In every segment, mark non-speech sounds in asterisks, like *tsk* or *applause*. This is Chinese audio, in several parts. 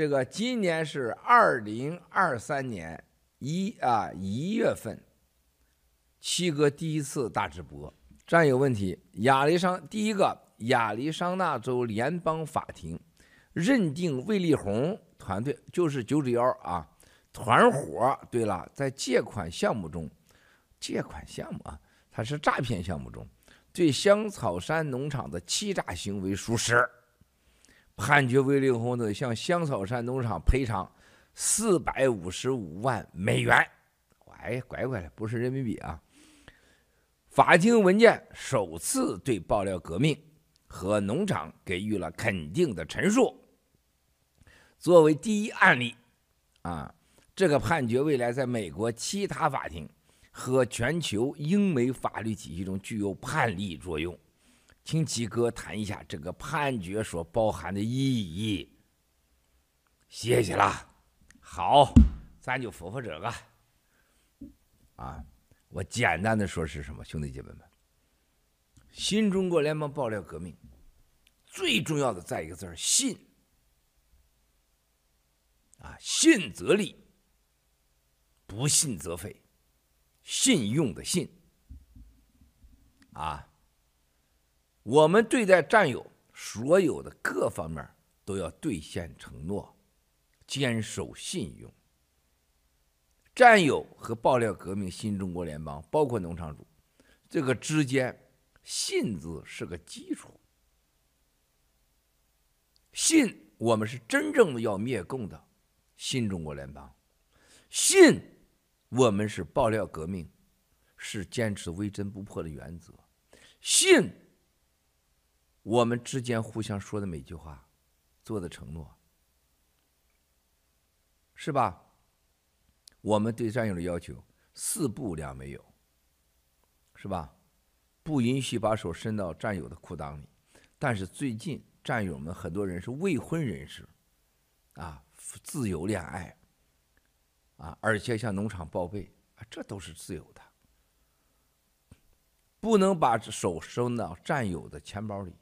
这个今年是二零二三年一啊一月份，七哥第一次大直播。战友问题：亚利桑第一个亚利桑那州联邦法庭认定魏立红团队就是九指幺啊团伙。对了，在借款项目中，借款项目啊，它是诈骗项目中。对香草山农场的欺诈行为属实，判决卫立红呢向香草山农场赔偿四百五十五万美元。哎，乖乖的，不是人民币啊！法庭文件首次对爆料革命和农场给予了肯定的陈述。作为第一案例，啊，这个判决未来在美国其他法庭。和全球英美法律体系中具有判例作用，请吉哥谈一下这个判决所包含的意义。谢谢了。好，咱就说说这个。啊，我简单的说是什么，兄弟姐妹们，新中国联邦爆料革命最重要的在一个字儿信。啊，信则立，不信则废。信用的信啊，我们对待战友所有的各方面都要兑现承诺，坚守信用。战友和爆料革命新中国联邦，包括农场主，这个之间“信”字是个基础。信，我们是真正的要灭共的新中国联邦，信。我们是爆料革命，是坚持微真不破的原则。信我们之间互相说的每句话，做的承诺，是吧？我们对战友的要求，四不两没有，是吧？不允许把手伸到战友的裤裆里。但是最近战友们很多人是未婚人士，啊，自由恋爱。啊，而且向农场报备啊，这都是自由的，不能把手伸到战友的钱包里，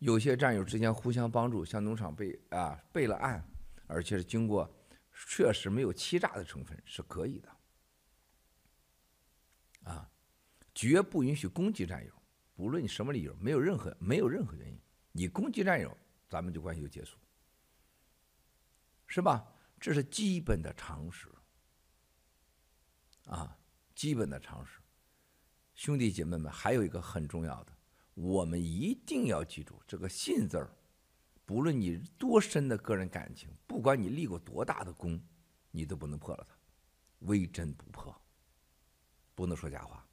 有些战友之间互相帮助，向农场备啊备了案，而且是经过确实没有欺诈的成分，是可以的，啊，绝不允许攻击战友，不论你什么理由，没有任何没有任何原因，你攻击战友，咱们就关系就结束，是吧？这是基本的常识，啊，基本的常识。兄弟姐妹们，还有一个很重要的，我们一定要记住这个“信”字儿。不论你多深的个人感情，不管你立过多大的功，你都不能破了它，唯真不破，不能说假话，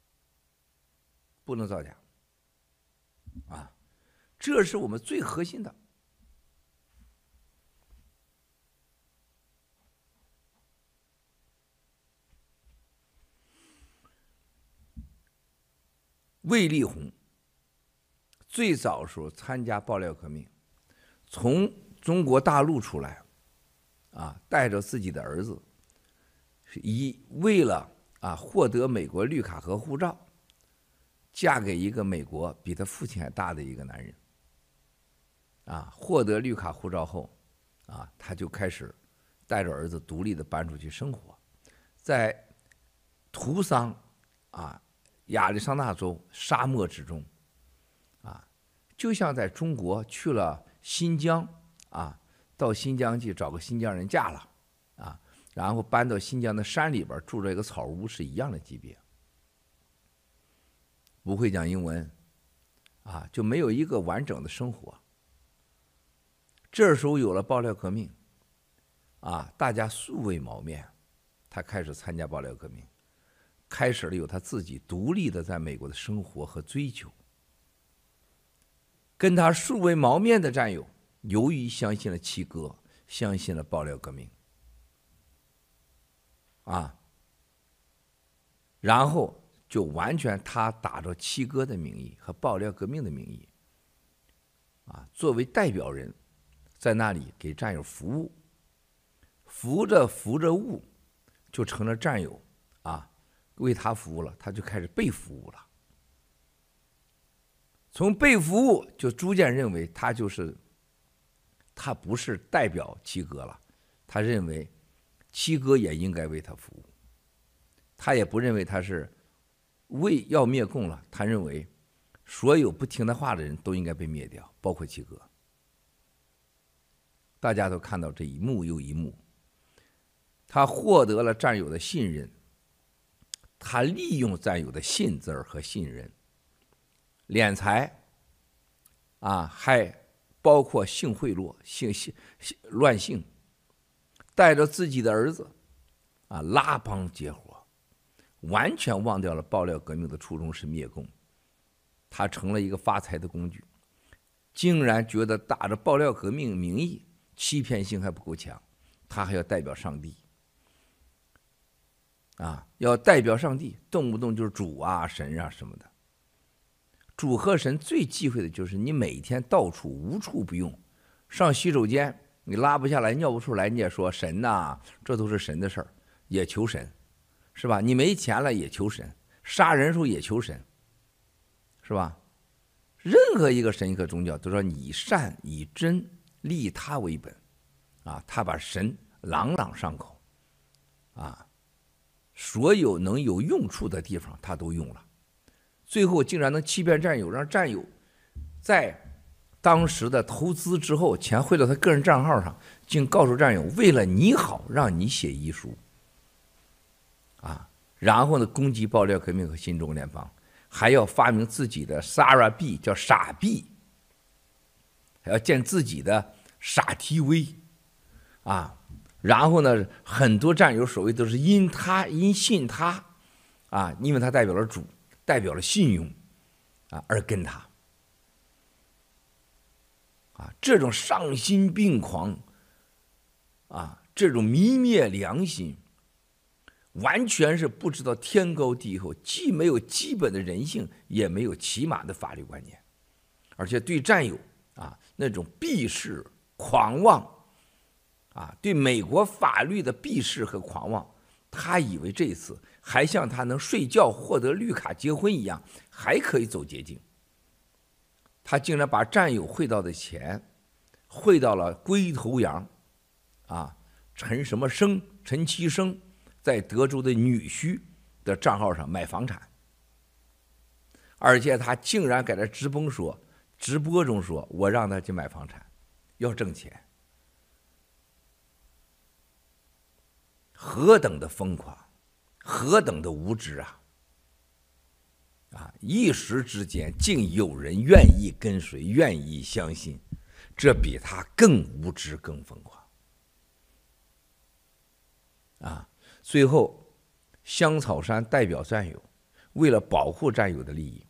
不能造假，啊，这是我们最核心的。卫立红最早时候参加爆料革命，从中国大陆出来，啊，带着自己的儿子，是以为了啊获得美国绿卡和护照，嫁给一个美国比他父亲还大的一个男人，啊，获得绿卡护照后，啊，他就开始带着儿子独立的搬出去生活，在图桑，啊。亚利桑那州沙漠之中，就像在中国去了新疆啊，到新疆去找个新疆人嫁了，啊，然后搬到新疆的山里边住着一个草屋是一样的级别。不会讲英文，啊，就没有一个完整的生活。这时候有了爆料革命，啊，大家素未谋面，他开始参加爆料革命。开始了有他自己独立的在美国的生活和追求。跟他素未谋面的战友，由于相信了七哥，相信了爆料革命，啊，然后就完全他打着七哥的名义和爆料革命的名义，啊，作为代表人，在那里给战友服务，服着服着务，就成了战友，啊。为他服务了，他就开始被服务了。从被服务就逐渐认为他就是他不是代表七哥了，他认为七哥也应该为他服务。他也不认为他是为要灭共了，他认为所有不听他话的人都应该被灭掉，包括七哥。大家都看到这一幕又一幕，他获得了战友的信任，他利用战友的信字儿和信任，敛财，啊，还包括性贿赂、性性性乱性，带着自己的儿子，啊，拉帮结伙，完全忘掉了爆料革命的初衷是灭共，他成了一个发财的工具，竟然觉得打着爆料革命名义。欺骗性还不够强，他还要代表上帝，啊，要代表上帝，动不动就是主啊、神啊什么的。主和神最忌讳的就是你每天到处无处不用，上洗手间你拉不下来、尿不出来，你也说神呐，这都是神的事儿，也求神，是吧？你没钱了也求神，杀人时候也求神，是吧？任何一个神一个宗教都说以善以真。利他为本，啊，他把神朗朗上口，啊，所有能有用处的地方他都用了，最后竟然能欺骗战友，让战友在当时的投资之后，钱汇到他个人账号上，竟告诉战友为了你好，让你写遗书，啊，然后呢攻击爆料革命和新中国联邦，还要发明自己的 Sarah 币，叫傻币。要建自己的傻 TV，啊，然后呢，很多战友所谓都是因他因信他，啊，因为他代表了主，代表了信用，啊，而跟他，啊，这种丧心病狂，啊，这种泯灭良心，完全是不知道天高地厚，既没有基本的人性，也没有起码的法律观念，而且对战友。啊，那种鄙视、狂妄，啊，对美国法律的鄙视和狂妄，他以为这次还像他能睡觉获得绿卡结婚一样，还可以走捷径。他竟然把战友汇到的钱，汇到了龟头羊，啊，陈什么生、陈其生在德州的女婿的账号上买房产，而且他竟然给他直播说。直播中说：“我让他去买房产，要挣钱，何等的疯狂，何等的无知啊！啊，一时之间竟有人愿意跟随，愿意相信，这比他更无知、更疯狂。啊，最后，香草山代表战友，为了保护战友的利益，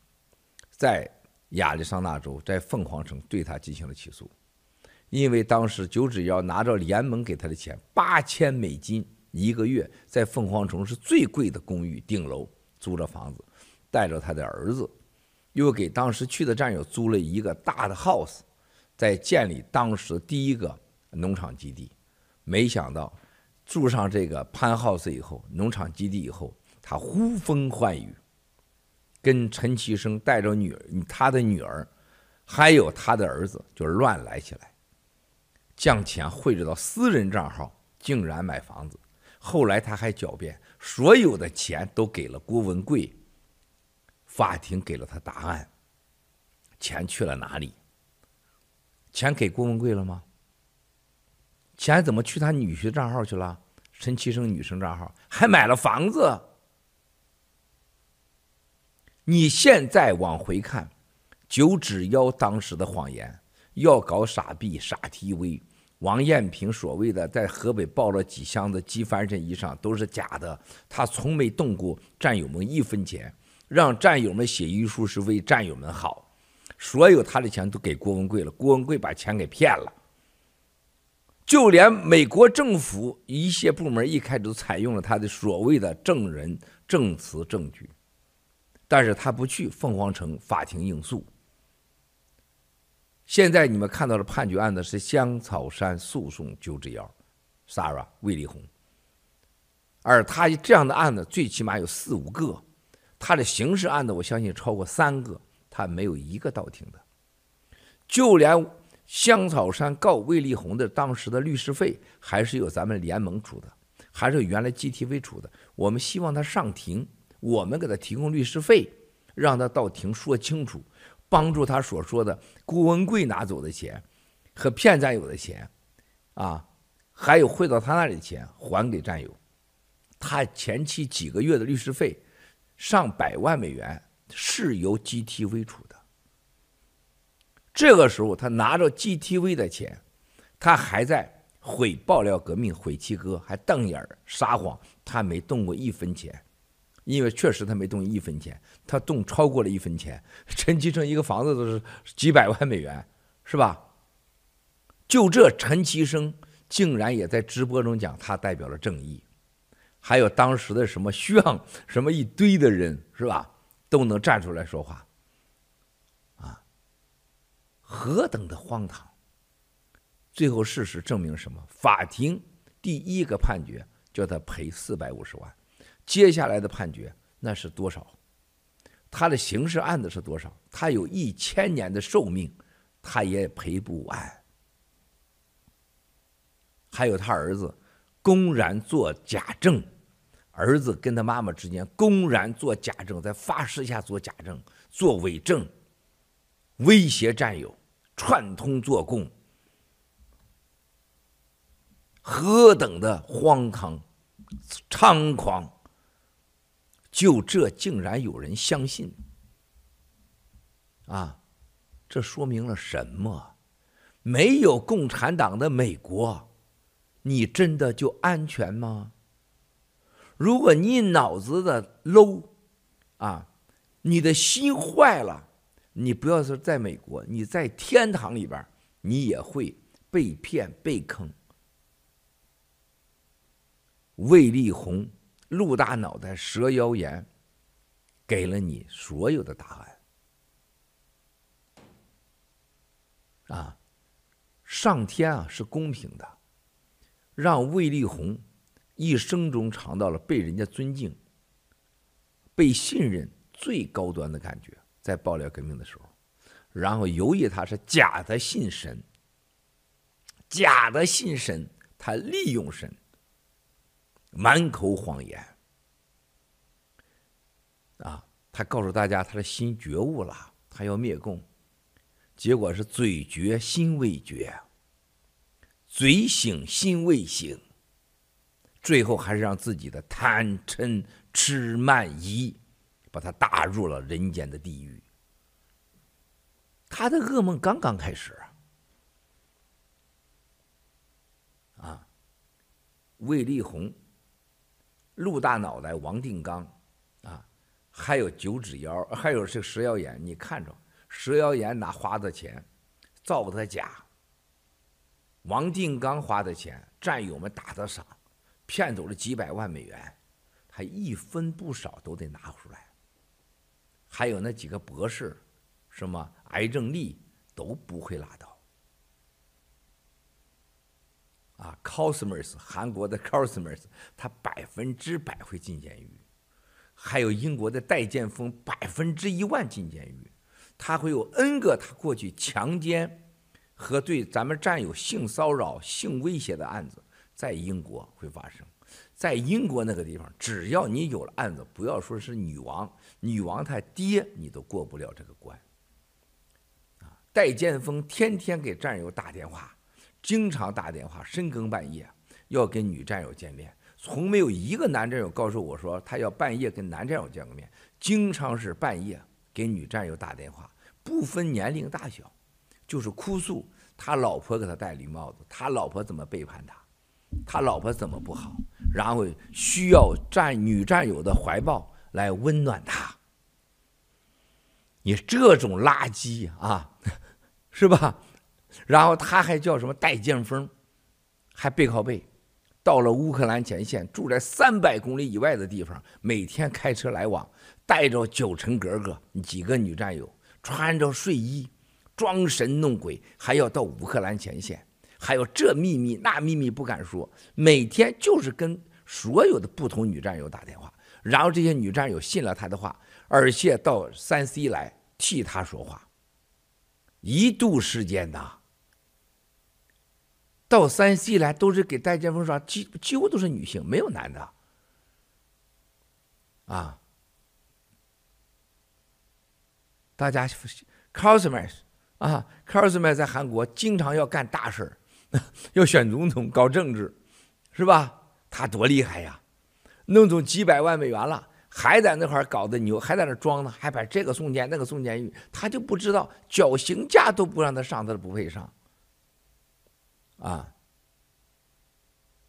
在。”亚利桑那州在凤凰城对他进行了起诉，因为当时九指妖拿着联盟给他的钱八千美金一个月，在凤凰城是最贵的公寓顶楼租了房子，带着他的儿子，又给当时去的战友租了一个大的 house，在建立当时第一个农场基地。没想到住上这个潘 house 以后，农场基地以后，他呼风唤雨。跟陈其生带着女儿，他的女儿，还有他的儿子，就乱来起来，将钱汇入到私人账号，竟然买房子。后来他还狡辩，所有的钱都给了郭文贵。法庭给了他答案，钱去了哪里？钱给郭文贵了吗？钱怎么去他女婿账号去了？陈其生女生账号还买了房子。你现在往回看，九指妖当时的谎言，要搞傻币傻 TV，王艳平所谓的在河北抱了几箱子机翻身衣裳都是假的，他从没动过战友们一分钱，让战友们写遗书是为战友们好，所有他的钱都给郭文贵了，郭文贵把钱给骗了，就连美国政府一些部门一开始都采用了他的所谓的证人证词证据。但是他不去凤凰城法庭应诉。现在你们看到的判决案子是香草山诉讼九指妖，Sarah 魏丽红。而他这样的案子最起码有四五个，他的刑事案子我相信超过三个，他没有一个到庭的。就连香草山告卫立红的当时的律师费还是由咱们联盟出的，还是原来 GTV 出的。我们希望他上庭，我们给他提供律师费，让他到庭说清楚，帮助他所说的顾文贵拿走的钱和骗战友的钱，啊，还有汇到他那里的钱还给战友。他前期几个月的律师费上百万美元是由 GTV 出的。这个时候，他拿着 GTV 的钱，他还在毁爆料革命、毁七哥，还瞪眼儿撒谎，他没动过一分钱，因为确实他没动一分钱，他动超过了一分钱。陈其诚一个房子都是几百万美元，是吧？就这，陈其生竟然也在直播中讲他代表了正义，还有当时的什么徐昂，什么一堆的人，是吧？都能站出来说话。啊何等的荒唐！最后事实证明什么？法庭第一个判决叫他赔四百五十万，接下来的判决那是多少？他的刑事案子是多少？他有一千年的寿命，他也赔不完。还有他儿子公然做假证，儿子跟他妈妈之间公然做假证，在发誓下做假证、做伪证，威胁战友。串通做供，何等的荒唐、猖狂！就这竟然有人相信啊！这说明了什么？没有共产党的美国，你真的就安全吗？如果你脑子的 low 啊，你的心坏了。你不要说在美国，你在天堂里边，你也会被骗被坑。卫立红陆大脑袋蛇妖言，给了你所有的答案。啊，上天啊是公平的，让卫立红一生中尝到了被人家尊敬、被信任最高端的感觉。在爆料革命的时候，然后由于他是假的信神，假的信神，他利用神，满口谎言，啊，他告诉大家他的心觉悟了，他要灭共，结果是嘴觉心未觉，嘴醒心未醒，最后还是让自己的贪嗔痴慢疑。把他打入了人间的地狱。他的噩梦刚刚开始啊！啊，卫立红、陆大脑袋、王定刚啊，还有九指妖，还有这蛇妖眼，你看着，蛇妖眼拿花的钱造的假，王定刚花的钱，战友们打的赏，骗走了几百万美元，他一分不少都得拿出来。还有那几个博士，什么癌症例都不会拉倒。啊，Cosmos 韩国的 *laughs* Cosmos 他百分之百会进监狱。还有英国的戴建峰，百分之一万进监狱。他会有 N 个他过去强奸和对咱们战友性骚扰、性威胁的案子，在英国会发生。在英国那个地方，只要你有了案子，不要说是女王，女王她爹你都过不了这个关。啊，戴建峰天天给战友打电话，经常打电话，深更半夜要跟女战友见面，从没有一个男战友告诉我说他要半夜跟男战友见个面，经常是半夜给女战友打电话，不分年龄大小，就是哭诉他老婆给他戴绿帽子，他老婆怎么背叛他，他老婆怎么不好。然后需要战女战友的怀抱来温暖他。你这种垃圾啊，*laughs* 是吧？然后他还叫什么戴剑锋，还背靠背，到了乌克兰前线，住在三百公里以外的地方，每天开车来往，带着九成格格几个女战友，穿着睡衣，装神弄鬼，还要到乌克兰前线。还有这秘密那秘密不敢说，每天就是跟所有的不同女战友打电话，然后这些女战友信了他的话，而且到三 C 来替他说话。一度时间呐，到山西来都是给戴建峰刷，几几乎都是女性，没有男的。啊，大家 Cosmas 啊，Cosmas 在韩国经常要干大事儿，*laughs* 要选总统、搞政治，是吧？他多厉害呀！弄走几百万美元了，还在那块儿搞的牛，还在那装呢，还把这个送监，那个送监狱，他就不知道绞刑架都不让他上，他都不配上。啊，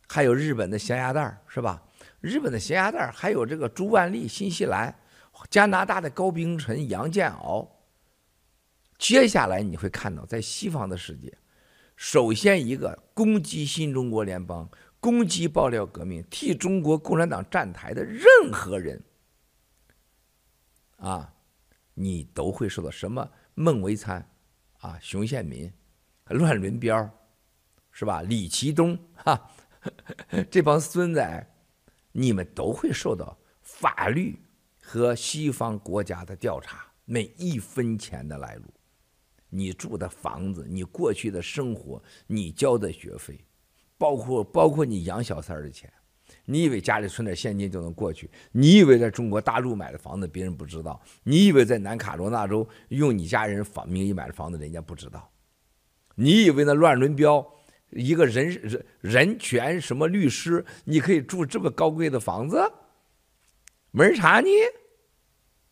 还有日本的咸鸭蛋是吧？日本的咸鸭蛋还有这个朱万历，新西兰、加拿大的高冰晨、杨建敖。接下来你会看到，在西方的世界，首先一个攻击新中国联邦、攻击爆料革命、替中国共产党站台的任何人，啊，你都会受到什么孟维灿啊、熊宪民、乱伦彪。是吧？李奇东哈，这帮孙子，你们都会受到法律和西方国家的调查，每一分钱的来路，你住的房子，你过去的生活，你交的学费，包括包括你养小三儿的钱，你以为家里存点现金就能过去？你以为在中国大陆买的房子别人不知道？你以为在南卡罗纳州用你家人房名义买的房子人家不知道？你以为那乱伦标？一个人人人权什么律师，你可以住这么高贵的房子，没人查你。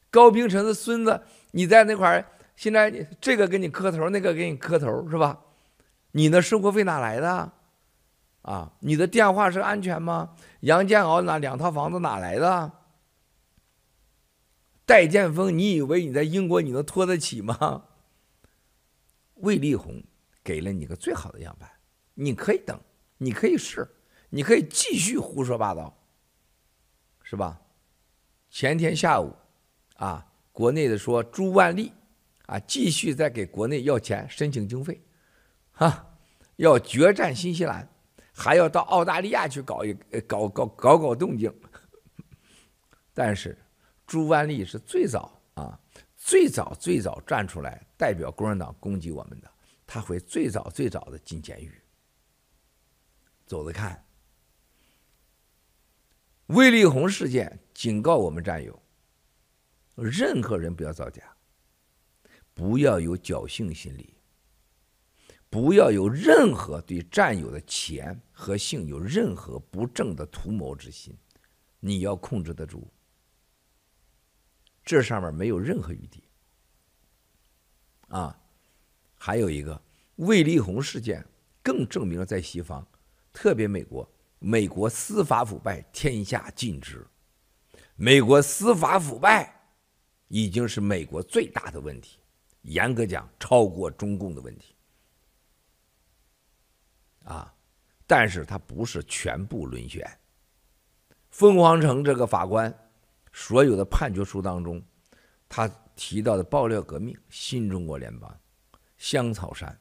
高冰城的孙子，你在那块儿，现在这个给你磕头，那个给你磕头，是吧？你的生活费哪来的？啊，你的电话是安全吗？杨建敖那两套房子哪来的？戴剑锋，你以为你在英国你能拖得起吗？魏立红给了你个最好的样板。你可以等，你可以试，你可以继续胡说八道，是吧？前天下午，啊，国内的说朱万历，啊，继续在给国内要钱申请经费，哈，要决战新西兰，还要到澳大利亚去搞一搞搞搞搞动静。但是朱万历是最早啊，最早最早站出来代表共产党攻击我们的，他会最早最早的进监狱。走着看，卫立红事件警告我们战友：任何人不要造假，不要有侥幸心理，不要有任何对战友的钱和性有任何不正的图谋之心，你要控制得住。这上面没有任何余地。啊，还有一个卫立红事件，更证明了在西方。特别美国，美国司法腐败，天下尽知。美国司法腐败已经是美国最大的问题，严格讲，超过中共的问题。啊，但是它不是全部沦陷。凤凰城这个法官，所有的判决书当中，他提到的爆料革命、新中国联邦、香草山，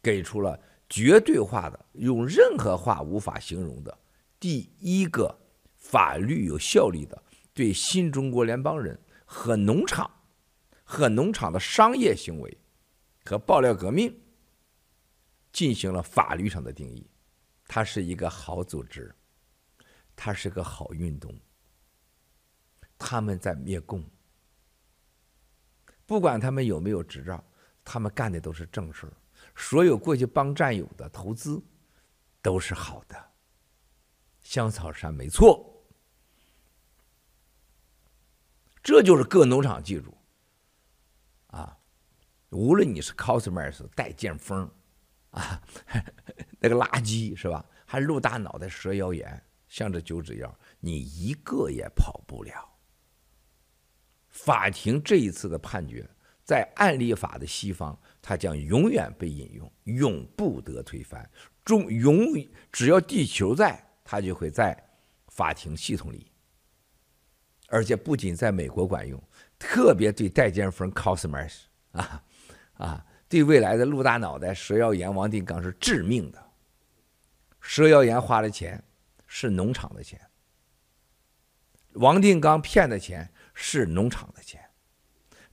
给出了。绝对化的，用任何话无法形容的，第一个法律有效力的，对新中国联邦人和农场和农场的商业行为和爆料革命进行了法律上的定义，它是一个好组织，它是个好运动，他们在灭共，不管他们有没有执照，他们干的都是正事儿。所有过去帮战友的投资都是好的，香草山没错，这就是各农场记住啊，无论你是 cosmers 戴剑锋啊，*laughs* 那个垃圾是吧？还露大脑袋、蛇腰眼，像这九指妖，你一个也跑不了。法庭这一次的判决，在案例法的西方。它将永远被引用，永不得推翻。中永只要地球在，它就会在法庭系统里。而且不仅在美国管用，特别对戴建峰 Cosmas 啊啊，对未来的陆大脑袋、蛇腰眼、王定刚是致命的。蛇腰眼花的钱是农场的钱，王定刚骗的钱是农场的钱，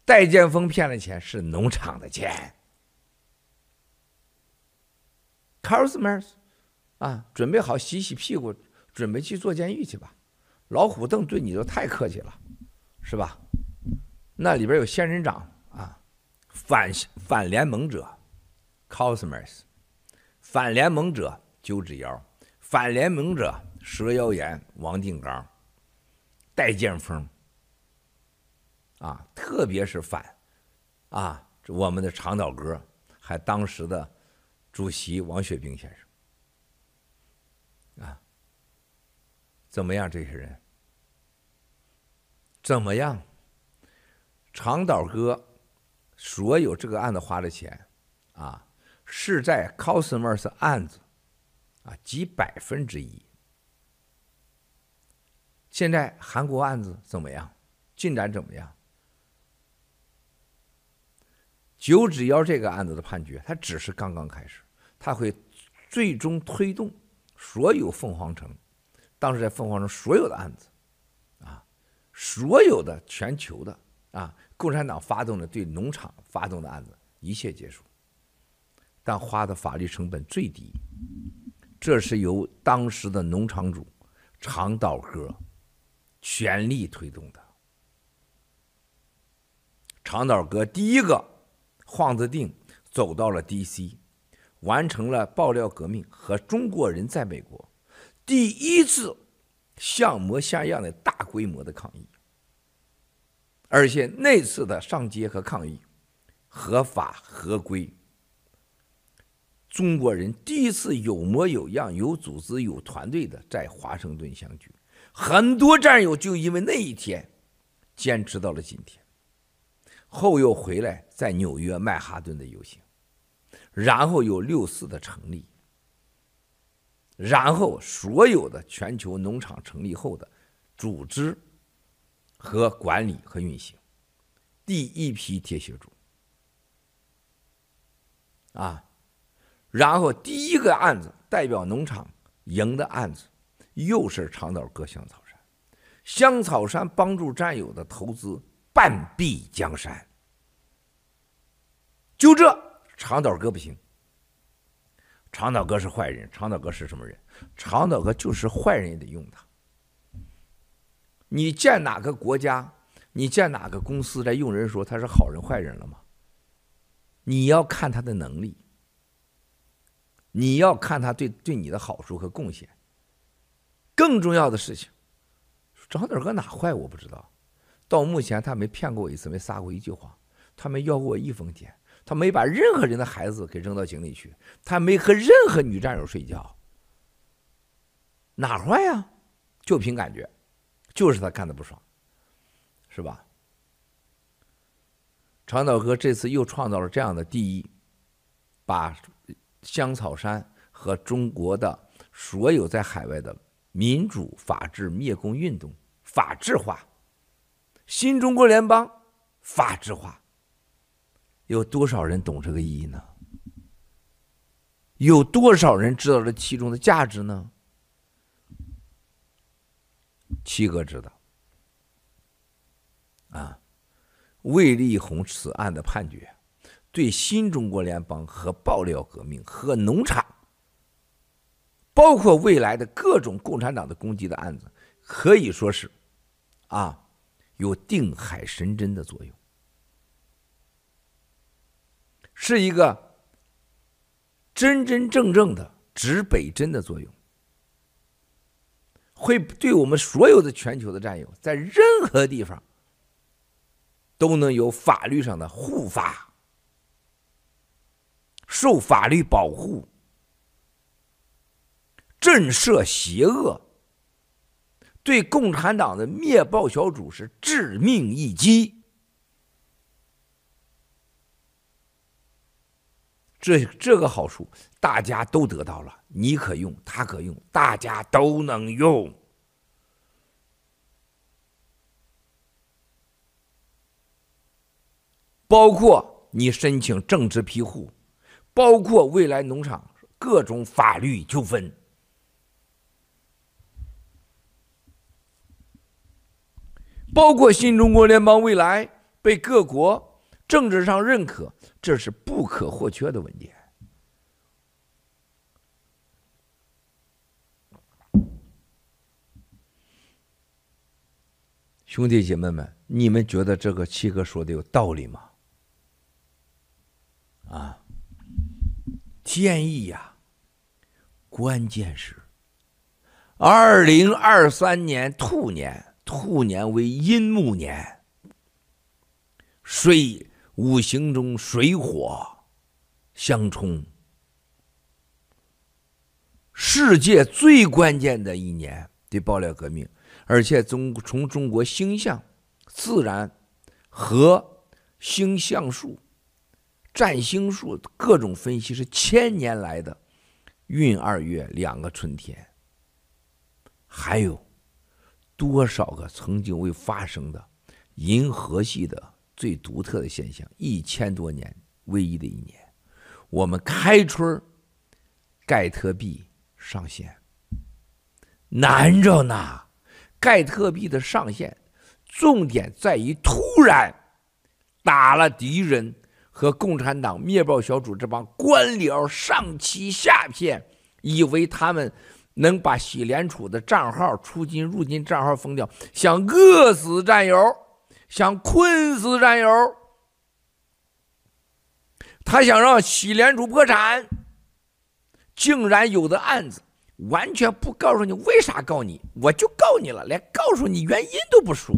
戴剑锋骗的钱是农场的钱。卡尔斯迈尔斯啊，准备好洗洗屁股，准备去坐监狱去吧。老虎凳对你都太客气了，是吧？那里边有仙人掌啊，反反联盟者，卡尔斯迈尔斯，反联盟者九指妖，反联盟者蛇妖言王定刚，戴剑锋。啊，特别是反，啊，我们的长岛哥，还当时的主席王雪冰先生，啊，怎么样？这些人怎么样？长岛哥所有这个案子花的钱，啊，是在 Cosmos 案子，啊，几百分之一。现在韩国案子怎么样？进展怎么样？九指妖这个案子的判决，它只是刚刚开始，它会最终推动所有凤凰城，当时在凤凰城所有的案子，啊，所有的全球的啊，共产党发动的对农场发动的案子，一切结束，但花的法律成本最低，这是由当时的农场主长岛哥全力推动的，长岛哥第一个。晃子定走到了 DC，完成了爆料革命和中国人在美国第一次像模像样的大规模的抗议，而且那次的上街和抗议合法合规，中国人第一次有模有样、有组织、有团队的在华盛顿相聚，很多战友就因为那一天坚持到了今天。后又回来，在纽约曼哈顿的游行，然后有六四的成立，然后所有的全球农场成立后的组织和管理和运行，第一批铁血主啊，然后第一个案子代表农场赢的案子，又是长岛哥香草山，香草山帮助战友的投资。半壁江山，就这长岛哥不行。长岛哥是坏人，长岛哥是什么人？长岛哥就是坏人也得用他。你见哪个国家，你见哪个公司在用人说他是好人坏人了吗？你要看他的能力，你要看他对对你的好处和贡献。更重要的事情，长岛哥哪坏我不知道。到目前，他没骗过我一次，没撒过一句话，他没要过我一分钱，他没把任何人的孩子给扔到井里去，他没和任何女战友睡觉，哪坏呀？就凭感觉，就是他干的不爽，是吧？长岛哥这次又创造了这样的第一，把香草山和中国的所有在海外的民主、法治、灭共运动法治化。新中国联邦法治化，有多少人懂这个意义呢？有多少人知道这其中的价值呢？七哥知道。啊，卫立红此案的判决，对新中国联邦和爆料革命和农场，包括未来的各种共产党的攻击的案子，可以说是，啊。有定海神针的作用，是一个真真正正的指北针的作用，会对我们所有的全球的战友，在任何地方都能有法律上的护法，受法律保护，震慑邪恶。对共产党的灭暴小组是致命一击，这这个好处大家都得到了，你可用，他可用，大家都能用，包括你申请政治庇护，包括未来农场各种法律纠纷。包括新中国联邦未来被各国政治上认可，这是不可或缺的文件，兄弟姐妹们，你们觉得这个七哥说的有道理吗？啊，建议呀，关键是，二零二三年兔年，兔年为阴木年，水。五行中水火相冲，世界最关键的一年的爆料革命。而且中从中国星象、自然和星象术、占星术各种分析，是千年来的闰二月两个春天，还有多少个曾经未发生的银河系的最独特的现象？一千多年唯一的一年，我们开春盖特币上线，难着呢。盖特币的上线，重点在于突然打了敌人和共产党灭暴小组这帮官僚上欺下骗，以为他们能把习联储的账号出金入金账号封掉，想饿死战友，想困死战友，他想让习联储破产，竟然有的案子。完全不告诉你为啥告你，我就告你了，连告诉你原因都不说。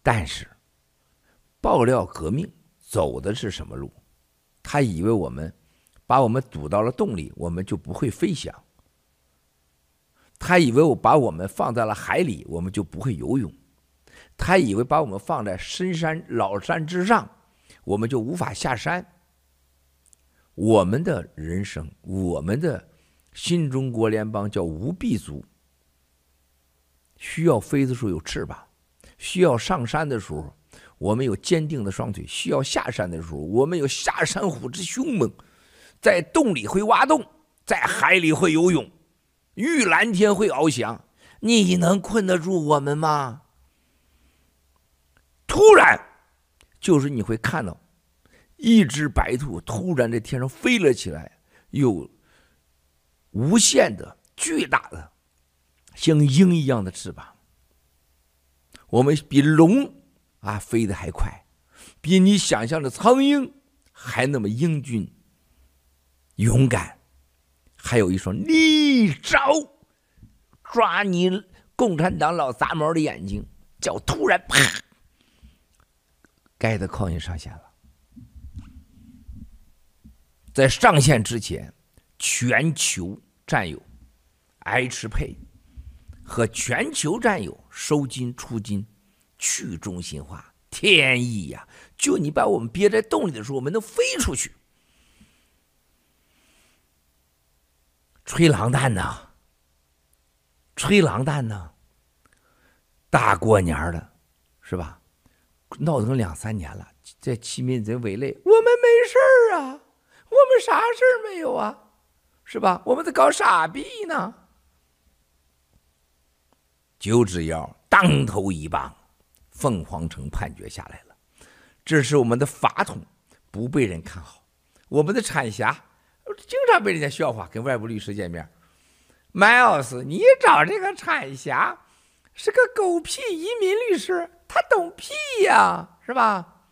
但是，爆料革命走的是什么路？他以为我们把我们堵到了洞里，我们就不会飞翔。他以为我把我们放在了海里，我们就不会游泳。他以为把我们放在深山老山之上，我们就无法下山。我们的人生，我们的。新中国联邦叫无臂族，需要飞的时候有翅膀，需要上山的时候我们有坚定的双腿，需要下山的时候我们有下山虎之凶猛，在洞里会挖洞，在海里会游泳，遇蓝天会翱翔，你能困得住我们吗？突然，就是你会看到一只白兔突然在天上飞了起来，有。无限的、巨大的，像鹰一样的翅膀，我们比龙啊飞得还快，比你想象的苍蝇还那么英俊、勇敢，还有一双利爪，抓你共产党老杂毛的眼睛，叫突然啪，该的靠你上线了，在上线之前，全球。战友，H 配和全球战友收金出金，去中心化，天意呀！就你把我们憋在洞里的时候，我们能飞出去，吹狼蛋呢，吹狼蛋呢！大过年的，是吧？闹腾两三年了，这欺民贼为累，我们没事儿啊，我们啥事儿没有啊？是吧？我们在搞傻逼呢。九指妖当头一棒，凤凰城判决下来了。这是我们的法统不被人看好，我们的产侠经常被人家笑话。跟外部律师见面，Miles，你找这个产侠是个狗屁移民律师，他懂屁呀，是吧？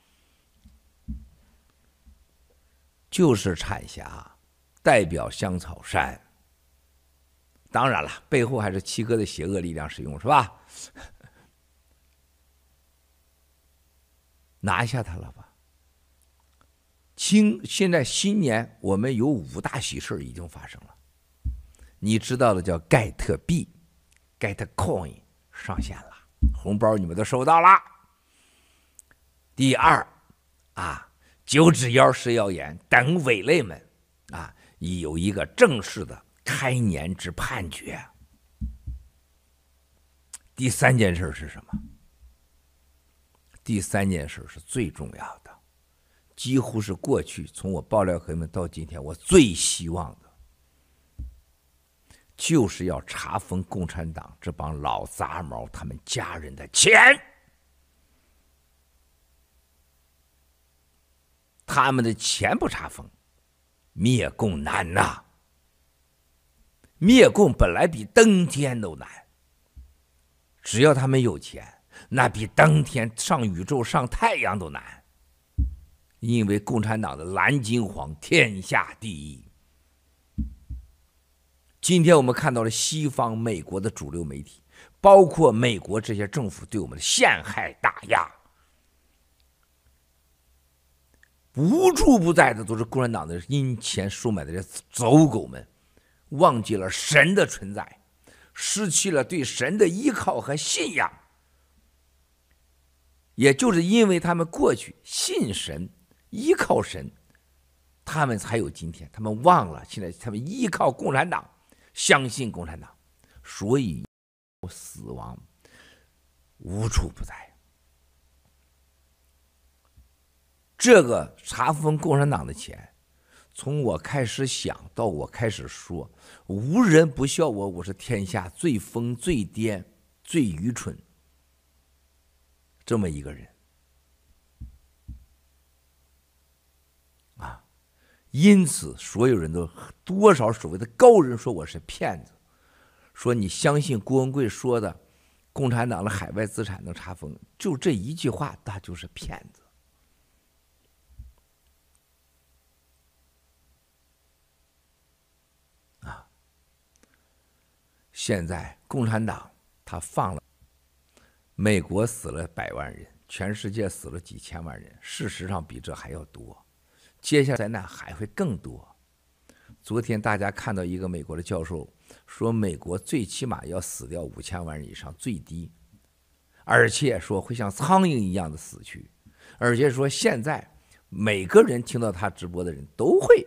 就是产霞。代表香草山，当然了，背后还是七哥的邪恶力量使用，是吧？*laughs* 拿下他了吧？清现在新年，我们有五大喜事已经发生了。你知道的叫盖特币，Get Coin 上线了，红包你们都收到了。第二，啊，九指妖食谣言等伪类们，啊。已有一个正式的开年之判决。第三件事是什么？第三件事是最重要的，几乎是过去从我爆料革命到今天，我最希望，就是要查封共产党这帮老杂毛他们家人的钱，他们的钱不查封。灭共难呐！灭共本来比登天都难，只要他们有钱，那比登天上宇宙、上太阳都难。因为共产党的蓝金黄天下第一。今天我们看到了西方美国的主流媒体，包括美国这些政府对我们的陷害打压，无处不在的都是共产党的因钱收买的这走狗们，忘记了神的存在，失去了对神的依靠和信仰。也就是因为他们过去信神。依靠神，他们才有今天。他们忘了，现在他们依靠共产党，相信共产党，所以死亡无处不在。这个查封共产党的钱，从我开始想到我开始说，无人不笑我，我是天下最疯、最癫、最愚蠢这么一个人。因此，所有人都多少所谓的高人说我是骗子，说你相信郭文贵说的，共产党的海外资产能查封，就这一句话，他就是骗子。啊！现在共产党他放了，美国死了百万人，全世界死了几千万人，事实上比这还要多。接下来呢还会更多。昨天大家看到一个美国的教授说，美国最起码要死掉五千万人以上，最低，而且说会像苍蝇一样的死去，而且说现在每个人听到他直播的人都会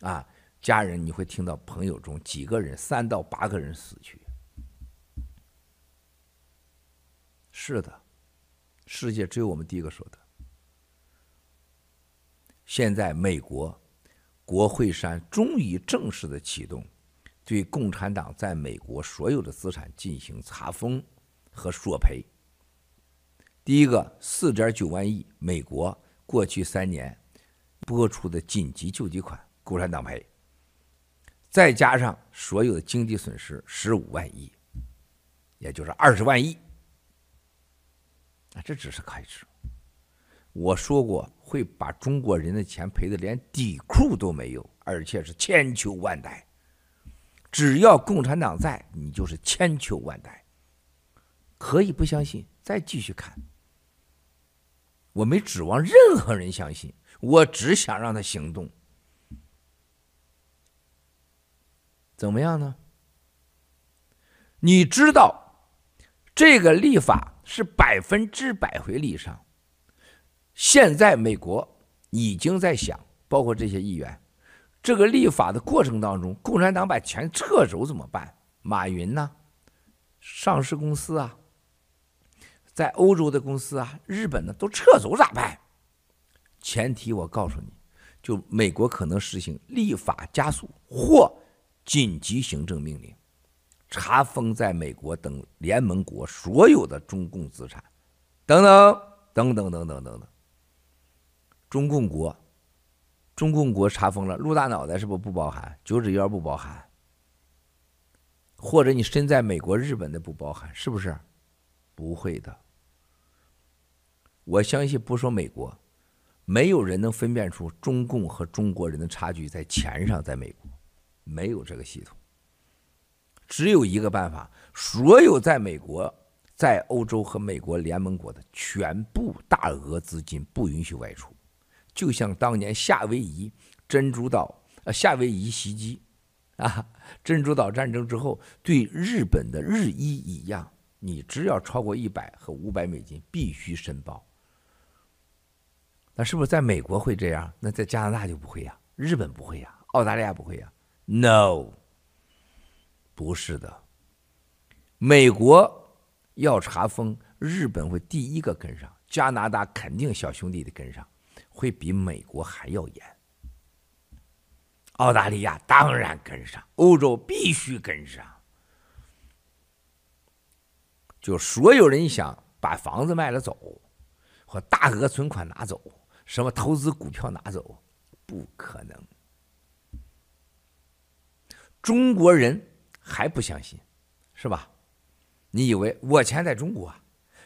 啊，家人你会听到朋友中几个人三到八个人死去。是的，世界只有我们第一个说的。现在，美国国会山终于正式的启动，对共产党在美国所有的资产进行查封和索赔。第一个，四点九万亿美国过去三年拨出的紧急救济款，共产党赔，再加上所有的经济损失十五万亿，也就是二十万亿。啊，这只是开始。我说过。会把中国人的钱赔得连底裤都没有，而且是千秋万代。只要共产党在，你就是千秋万代。可以不相信，再继续看。我没指望任何人相信，我只想让他行动。怎么样呢？你知道，这个立法是百分之百会立上。现在美国已经在想，包括这些议员，这个立法的过程当中，共产党把钱撤走怎么办？马云呢？上市公司啊，在欧洲的公司啊，日本的都撤走咋办？前提我告诉你，就美国可能实行立法加速或紧急行政命令，查封在美国等联盟国所有的中共资产，等等等等等等等等。中共国，中共国查封了，陆大脑袋是不是不包含？九指妖不包含，或者你身在美国、日本的不包含，是不是？不会的。我相信，不说美国，没有人能分辨出中共和中国人的差距在钱上，在美国没有这个系统。只有一个办法，所有在美国、在欧洲和美国联盟国的全部大额资金不允许外出。就像当年夏威夷珍珠岛呃夏威夷袭击啊珍珠岛战争之后对日本的日一一样，你只要超过一百和五百美金必须申报。那是不是在美国会这样？那在加拿大就不会呀？日本不会呀？澳大利亚不会呀？No，不是的。美国要查封，日本会第一个跟上，加拿大肯定小兄弟得跟上。会比美国还要严，澳大利亚当然跟上，欧洲必须跟上。就所有人想把房子卖了走，或大额存款拿走，什么投资股票拿走，不可能。中国人还不相信，是吧？你以为我钱在中国，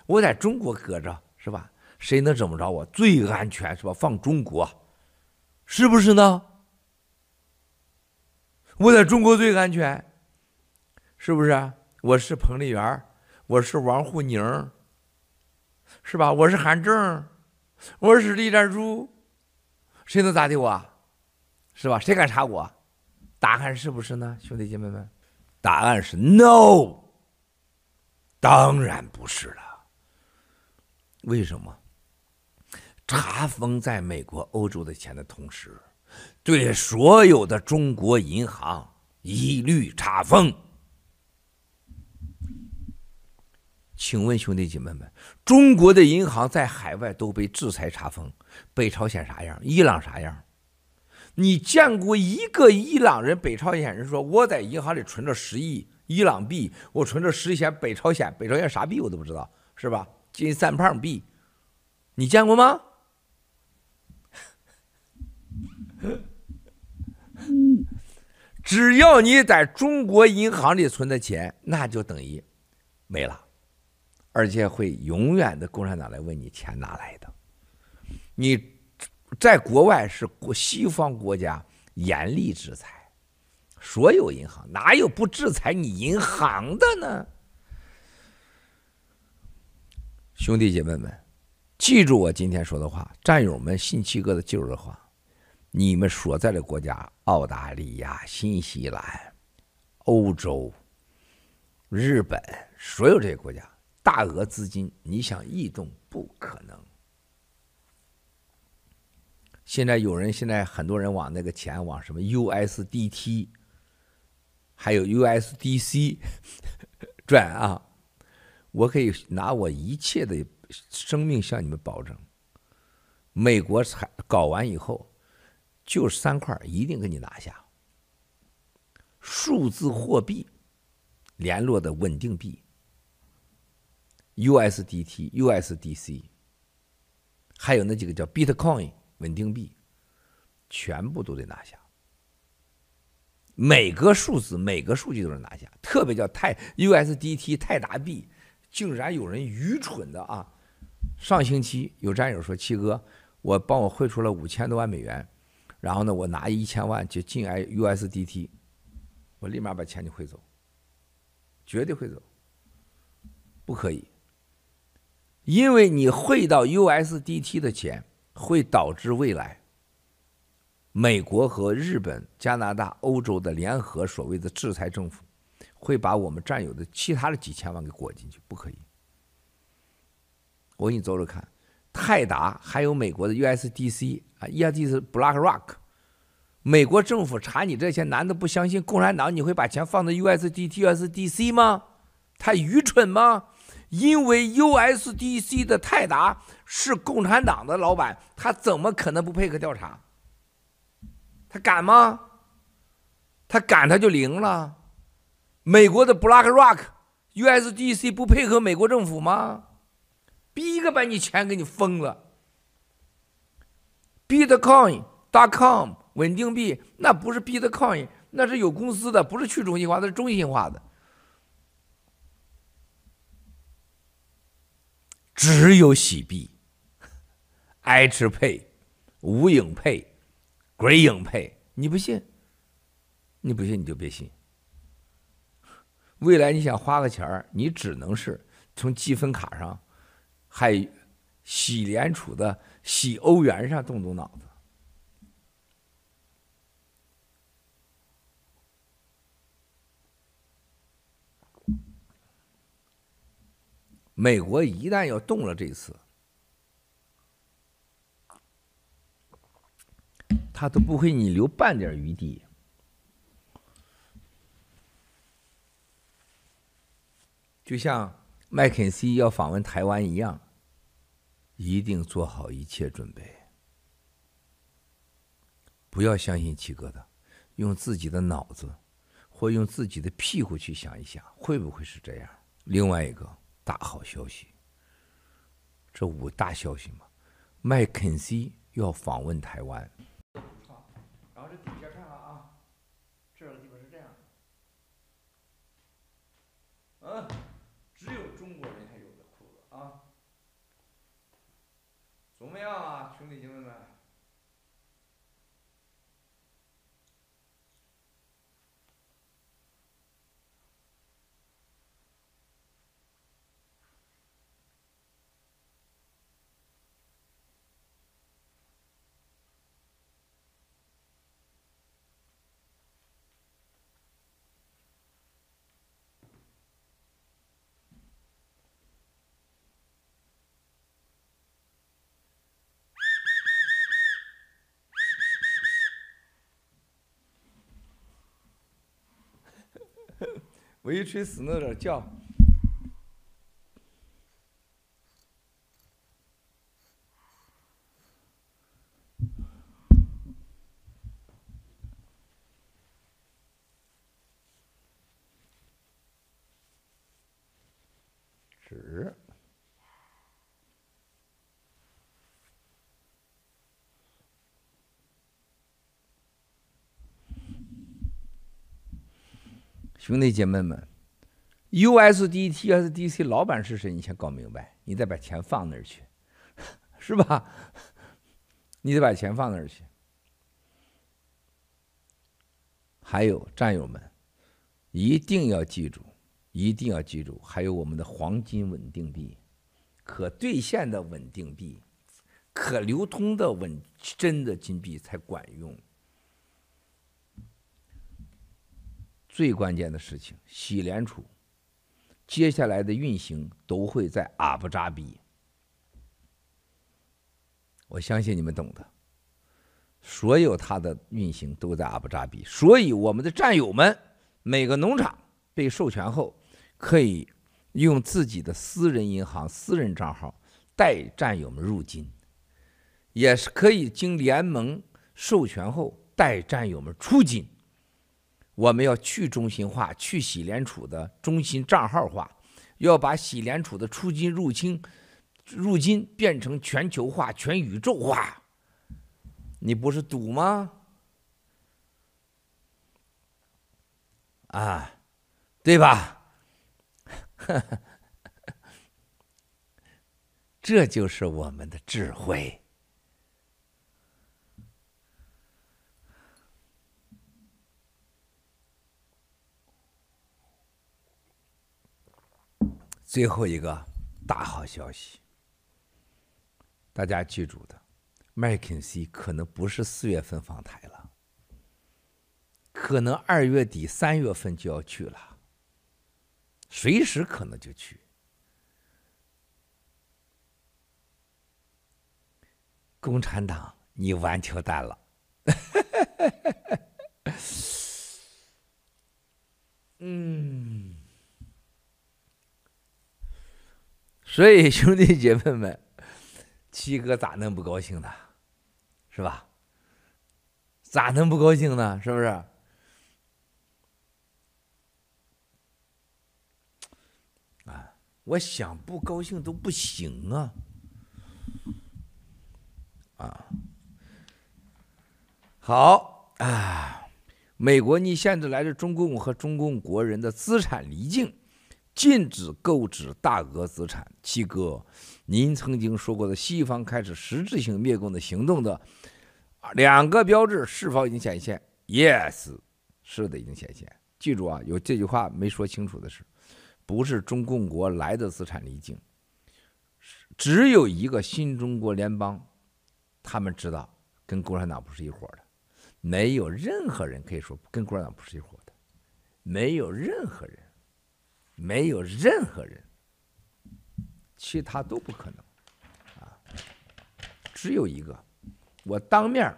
我在中国搁着是吧？谁能怎么着我？最安全是吧？放中国，是不是呢？我在中国最安全，是不是？我是彭丽媛，我是王沪宁，是吧？我是韩正，我是李占柱，谁能咋地我？是吧？谁敢查我？答案是不是呢，兄弟姐妹们？答案是 no，当然不是了。为什么？查封在美国、欧洲的钱的同时，对所有的中国银行一律查封。请问兄弟姐妹们，中国的银行在海外都被制裁查封，北朝鲜啥样？伊朗啥样？你见过一个伊朗人、北朝鲜人说我在银行里存着十亿伊朗币，我存着十亿钱北朝鲜，北朝鲜啥币我都不知道，是吧？金三胖币，你见过吗？*laughs* 只要你在中国银行里存的钱，那就等于没了，而且会永远的共产党来问你钱哪来的。你在国外是国西方国家严厉制裁所有银行，哪有不制裁你银行的呢？兄弟姐妹们，记住我今天说的话，战友们信七哥的记住的话。你们所在的国家，澳大利亚、新西兰、欧洲、日本，所有这些国家，大额资金，你想异动不可能。现在有人，现在很多人往那个钱往什么 USDT，还有 USDC *laughs* 转啊！我可以拿我一切的生命向你们保证，美国才搞完以后。就三块，一定给你拿下。数字货币联络的稳定币，USDT、USDC，还有那几个叫 Bitcoin 稳定币，全部都得拿下。每个数字、每个数据都得拿下。特别叫泰 USDT 泰达币，竟然有人愚蠢的啊！上星期有战友说：“七哥，我帮我汇出了五千多万美元。”然后呢，我拿一千万就进 I USDT，我立马把钱就汇走，绝对汇走，不可以，因为你汇到 USDT 的钱会导致未来美国和日本、加拿大、欧洲的联合所谓的制裁政府，会把我们占有的其他的几千万给裹进去，不可以。我给你走走看。泰达还有美国的 USDC 啊，E.R.D. 是 BlackRock，美国政府查你这些，难道不相信共产党你会把钱放在 USDT、USDC 吗？太愚蠢吗？因为 USDC 的泰达是共产党的老板，他怎么可能不配合调查？他敢吗？他敢他就灵了。美国的 BlackRock、USDC 不配合美国政府吗？第一个把你钱给你封了，Bitcoin.com 稳定币那不是 Bitcoin，那是有公司的，不是去中心化，那是中心化的。只有洗币，H 配无影配鬼影配，你不信？你不信你就别信。未来你想花个钱，你只能是从积分卡上。还洗联储的洗欧元上动动脑子。美国一旦要动了这次，他都不会你留半点余地。就像麦肯锡要访问台湾一样。一定做好一切准备，不要相信七哥的，用自己的脑子或用自己的屁股去想一想，会不会是这样？另外一个大好消息，这五大消息嘛，麦肯锡要访问台湾。怎么样啊？兄弟姐妹们微吹死那点叫。纸。兄弟姐妹们，USD、TSDC 老板是谁？你先搞明白，你再把钱放那儿去，*laughs* 是吧？*laughs* 你得把钱放那儿去。还有战友们，一定要记住，一定要记住，还有我们的黄金稳定币，可兑现的稳定币，可流通的稳真的金币才管用。最关键的事情，喜联储接下来的运行都会在阿布扎比。我相信你们懂的，所有它的运行都在阿布扎比，所以我们的战友们每个农场被授权后，可以用自己的私人银行、私人账号带战友们入金，也是可以经联盟授权后带战友们出金。我们要去中心化，去喜联储的中心账号化，要把喜联储的出金入侵、入金变成全球化、全宇宙化。你不是赌吗？啊，对吧？*laughs* 这就是我们的智慧。最后一个大好消息，大家记住的，麦肯锡可能不是四月份访台了，可能二月底三月份就要去了，随时可能就去。共产党，你完球蛋了，*laughs* 嗯。所以，兄弟姐妹们，七哥咋能不高兴呢？是吧？咋能不高兴呢？是不是？啊，我想不高兴都不行啊！啊，好啊，美国你现在来自中共和中共国人的资产离境。禁止购置大额资产。七哥，您曾经说过的西方开始实质性灭共的行动的两个标志是否已经显现？Yes，是的，已经显现。记住啊，有这句话没说清楚的是，不是中共国来的资产离境，只有一个新中国联邦，他们知道跟共产党不是一伙的，没有任何人可以说跟共产党不是一伙的，没有任何人。没有任何人，其他都不可能，啊，只有一个。我当面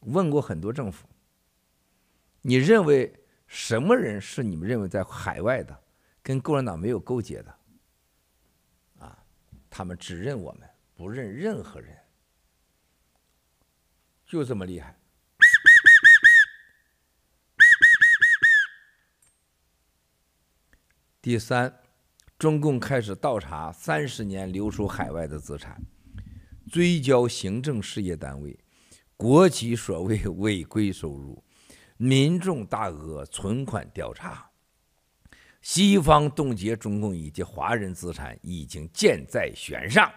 问过很多政府，你认为什么人是你们认为在海外的，跟共产党没有勾结的？啊，他们只认我们，不认任何人，就这么厉害。第三，中共开始倒查三十年流出海外的资产，追缴行政事业单位、国企所谓 *laughs* 违规收入，民众大额存款调查，西方冻结中共以及华人资产已经箭在弦上，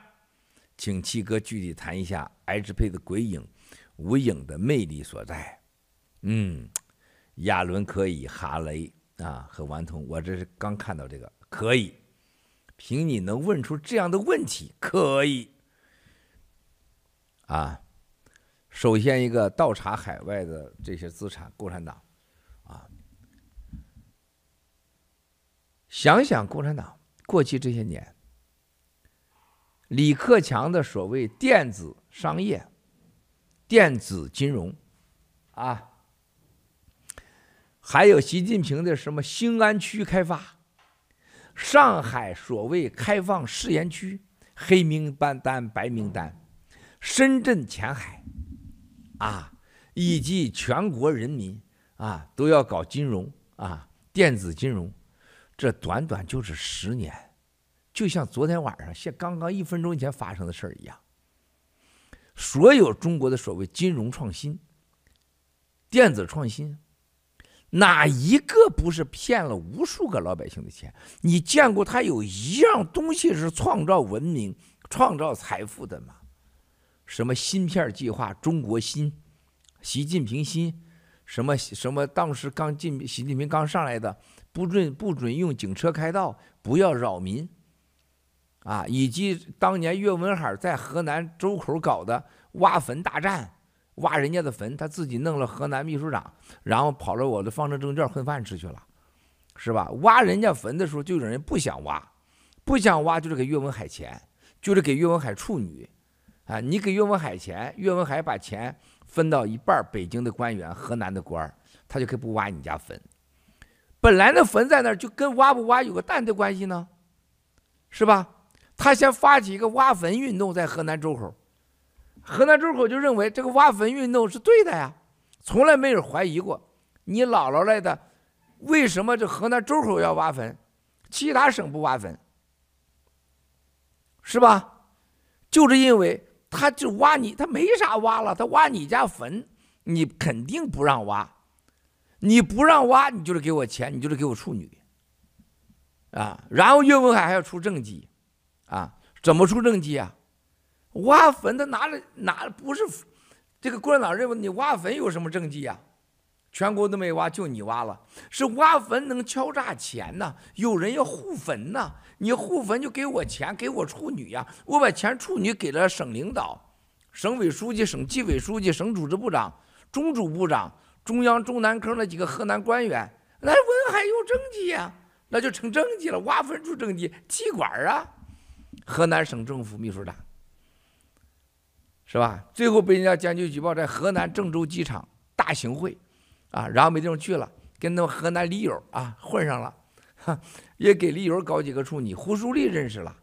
请七哥具体谈一下 H P 的鬼影、无影的魅力所在。嗯，亚伦可以，哈雷。啊，很顽童，我这是刚看到这个，可以，凭你能问出这样的问题，可以。啊，首先一个倒查海外的这些资产，共产党，啊，想想共产党过去这些年，李克强的所谓电子商业、电子金融，啊。还有习近平的什么兴安区开发，上海所谓开放试验区，黑名单单、白名单，深圳前海，啊，以及全国人民啊都要搞金融啊，电子金融，这短短就是十年，就像昨天晚上现刚刚一分钟前发生的事儿一样。所有中国的所谓金融创新、电子创新。哪一个不是骗了无数个老百姓的钱？你见过他有一样东西是创造文明、创造财富的吗？什么芯片计划、中国芯、习近平芯，什么什么？当时刚进习近平刚上来的，不准不准用警车开道，不要扰民，啊，以及当年岳文海在河南周口搞的挖坟大战。挖人家的坟，他自己弄了河南秘书长，然后跑了我的方正证券混饭吃去了，是吧？挖人家坟的时候，就有人不想挖，不想挖就是给岳文海钱，就是给岳文海处女，啊，你给岳文海钱，岳文海把钱分到一半，北京的官员、河南的官他就可以不挖你家坟。本来那坟在那儿，就跟挖不挖有个蛋的关系呢，是吧？他先发起一个挖坟运动，在河南周口。河南周口就认为这个挖坟运动是对的呀，从来没有怀疑过。你姥姥来的，为什么这河南周口要挖坟，其他省不挖坟？是吧？就是因为他就挖你，他没啥挖了，他挖你家坟，你肯定不让挖。你不让挖，你就是给我钱，你就是给我处女。啊，然后岳文海还要出政绩，啊，怎么出政绩啊？挖坟，他拿了拿不是这个共产党认为你挖坟有什么政绩呀？全国都没挖，就你挖了。是挖坟能敲诈钱呐，有人要护坟呐，你护坟就给我钱，给我处女呀。我把钱处女给了省领导、省委书记、省纪委书记、省组织部长、中组部长、中央中南坑那几个河南官员，那文海有政绩呀，那就成政绩了。挖坟出政绩，气管啊，河南省政府秘书长。是吧？最后被人家检举举报，在河南郑州机场大行贿，啊，然后没地方去了，跟那河南李友啊混上了，哈，也给李友搞几个处女，胡舒立认识了，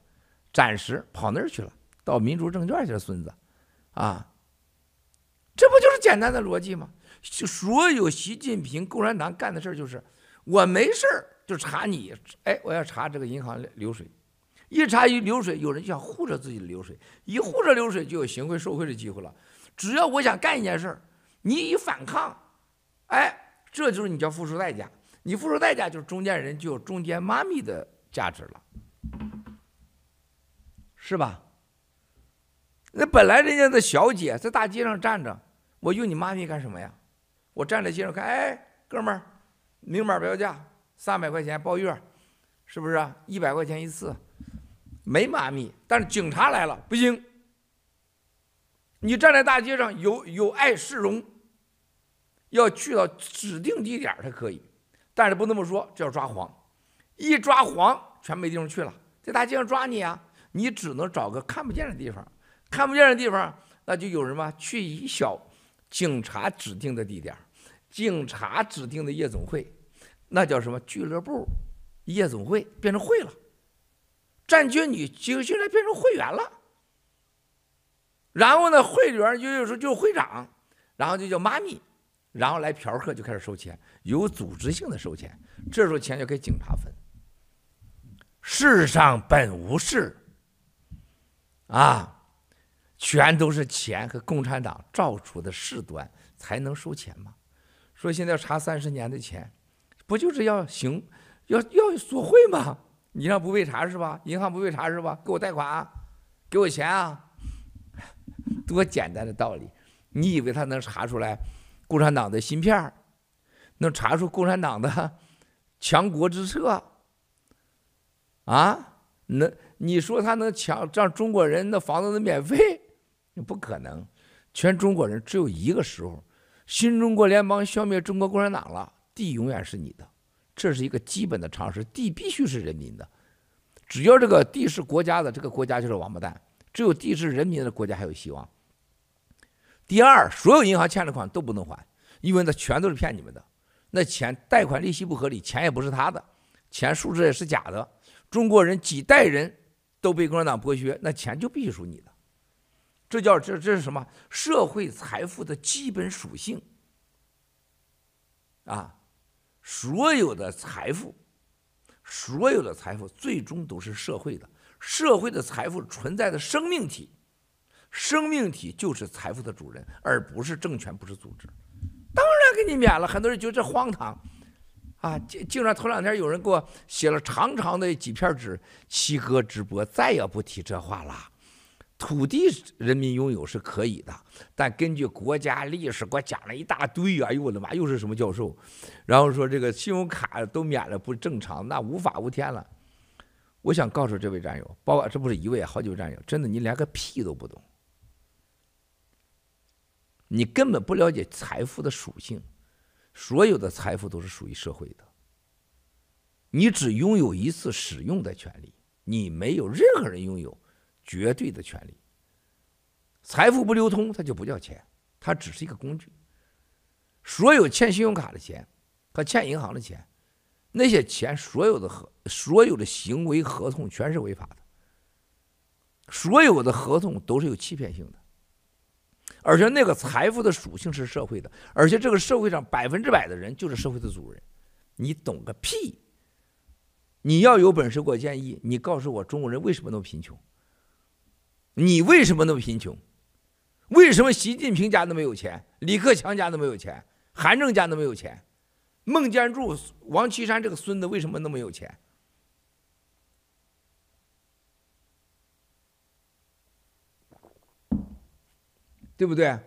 暂时跑那儿去了，到民族证券去了，孙子，啊，这不就是简单的逻辑吗？就所有习近平共产党干的事儿就是，我没事儿就查你，哎，我要查这个银行流水。一查一流水，有人就想护着自己的流水，一护着流水就有行贿受贿的机会了。只要我想干一件事儿，你一反抗，哎，这就是你叫付出代价。你付出代价，就是中间人就有中间妈咪的价值了，是吧？那本来人家的小姐在大街上站着，我用你妈咪干什么呀？我站在街上看，哎，哥们儿，明码标价，三百块钱包月，是不是？一百块钱一次。没妈咪，但是警察来了不行。你站在大街上有有碍市容，要去到指定地点才可以，但是不那么说，这要抓黄，一抓黄全没地方去了，在大街上抓你啊，你只能找个看不见的地方，看不见的地方那就有什么去一小警察指定的地点，警察指定的夜总会，那叫什么？俱乐部、夜总会变成会了。占据你，就现在变成会员了。然后呢，会员就有时候就会长，然后就叫妈咪，然后来嫖客就开始收钱，有组织性的收钱，这时候钱就给警察分。世上本无事，啊，全都是钱和共产党造出的事端才能收钱吗？说现在要查三十年的钱，不就是要行，要要索贿吗？你让不被查是吧？银行不被查是吧？给我贷款啊，给我钱啊，*laughs* 多简单的道理！你以为他能查出来共产党的芯片，能查出共产党的 *laughs* 强国之策啊？能你说他能抢让中国人的房子能免费？不可能！全中国人只有一个时候，新中国联邦消灭中国共产党了，地永远是你的。这是一个基本的常识，地必须是人民的。只要这个地是国家的，这个国家就是王八蛋。只有地是人民的国家还有希望。第二，所有银行欠的款都不能还，因为那全都是骗你们的，那钱贷款利息不合理，钱也不是他的，钱数字也是假的。中国人几代人都被共产党剥削，那钱就必须属你的。这叫这这是什么？社会财富的基本属性啊！所有的财富，所有的财富最终都是社会的。社会的财富存在的生命体，生命体就是财富的主人，而不是政权，不是组织。当然给你免了，很多人觉得这荒唐啊！竟竟然头两天有人给我写了长长的几片纸，七哥直播再也不提这话了。土地人民拥有是可以的，但根据国家历史，给我讲了一大堆。哎呦我的妈，又是什么教授？然后说这个信用卡都免了不正常，那无法无天了。我想告诉这位战友，包括这不是一位，好几位战友，真的你连个屁都不懂，你根本不了解财富的属性。所有的财富都是属于社会的，你只拥有一次使用的权利，你没有任何人拥有。绝对的权利，财富不流通，它就不叫钱，它只是一个工具。所有欠信用卡的钱和欠银行的钱，那些钱所有的合所有的行为合同全是违法的，所有的合同都是有欺骗性的，而且那个财富的属性是社会的，而且这个社会上百分之百的人就是社会的主人，你懂个屁！你要有本事给，我建议你告诉我中国人为什么那么贫穷。你为什么那么贫穷？为什么习近平家那么有钱？李克强家那么有钱？韩正家那么有钱？孟建柱、王岐山这个孙子为什么那么有钱？对不对？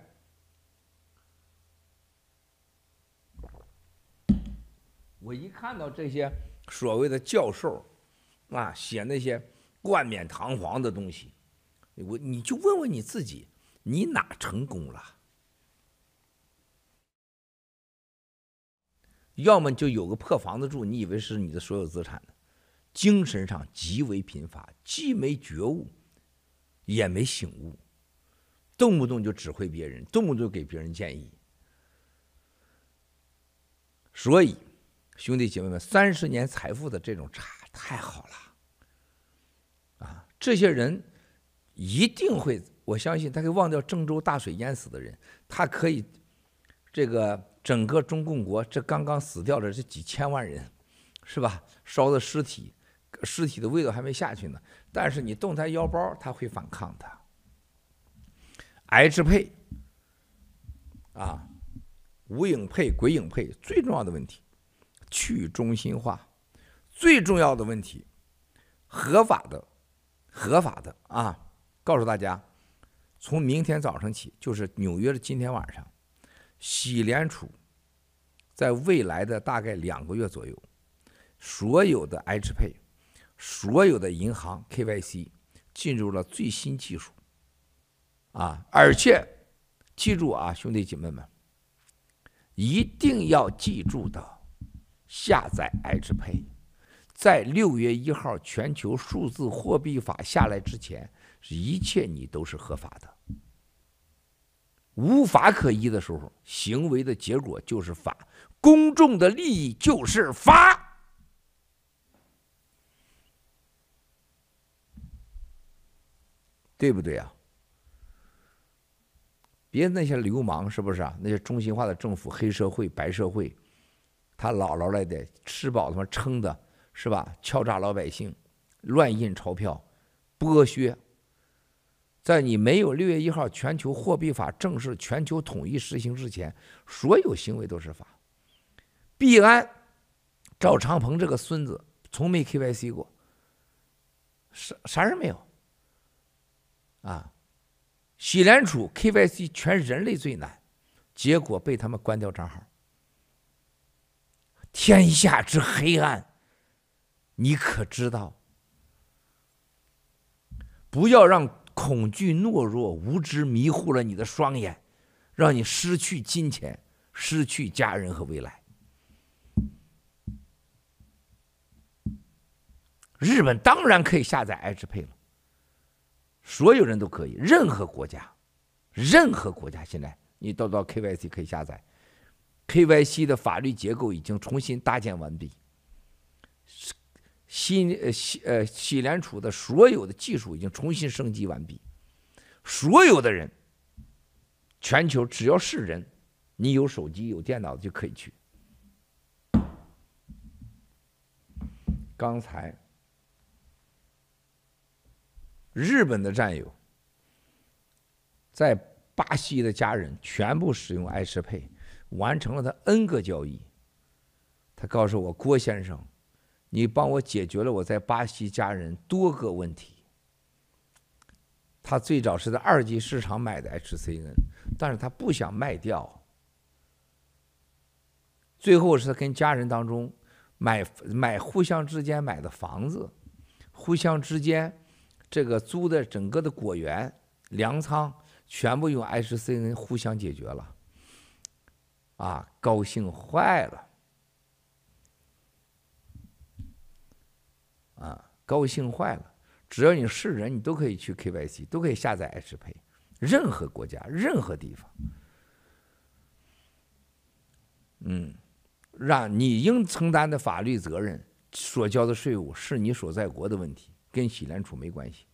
我一看到这些所谓的教授啊，写那些冠冕堂皇的东西。我你就问问你自己，你哪成功了？要么就有个破房子住，你以为是你的所有资产呢？精神上极为贫乏，既没觉悟，也没醒悟，动不动就指挥别人，动不动就给别人建议。所以，兄弟姐妹们，三十年财富的这种差太好了，啊，这些人。一定会，我相信他可以忘掉郑州大水淹死的人，他可以，这个整个中共国这刚刚死掉的这几千万人，是吧？烧的尸体，尸体的味道还没下去呢。但是你动他腰包，他会反抗的。H 配，啊，无影配、鬼影配，最重要的问题，去中心化，最重要的问题，合法的，合法的啊。告诉大家，从明天早上起，就是纽约的今天晚上，美联储在未来的大概两个月左右，所有的 H Pay，所有的银行 KYC 进入了最新技术，啊，而且记住啊，兄弟姐妹们，一定要记住的，下载 H Pay，在六月一号全球数字货币法下来之前。一切你都是合法的，无法可依的时候，行为的结果就是法，公众的利益就是法，对不对啊？别那些流氓是不是啊？那些中心化的政府、黑社会、白社会，他姥姥来的，吃饱他妈撑的，是吧？敲诈老百姓，乱印钞票，剥削。在你没有六月一号全球货币法正式全球统一实行之前，所有行为都是法。币安、赵长鹏这个孙子从没 KYC 过，啥啥人没有。啊，美联储 KYC 全人类最难，结果被他们关掉账号。天下之黑暗，你可知道？不要让。恐惧、懦弱、无知迷糊了你的双眼，让你失去金钱、失去家人和未来。日本当然可以下载 H Pay 了，所有人都可以，任何国家，任何国家现在你都到 KYC 可以下载，KYC 的法律结构已经重新搭建完毕，新呃西呃美联储的所有的技术已经重新升级完毕，所有的人，全球只要是人，你有手机有电脑就可以去。刚才日本的战友在巴西的家人全部使用 iChipPay。完成了他 N 个交易，他告诉我郭先生，你帮我解决了我在巴西家人多个问题。他最早是在二级市场买的 HCN，但是他不想卖掉。最后是跟家人当中买买互相之间买的房子，互相之间这个租的整个的果园粮仓全部用 HCN 互相解决了。啊，高兴坏了！啊，高兴坏了！只要你是人，你都可以去 KYC，都可以下载 HP 任何国家、任何地方。嗯，让你应承担的法律责任、所交的税务是你所在国的问题，跟美联储没关系。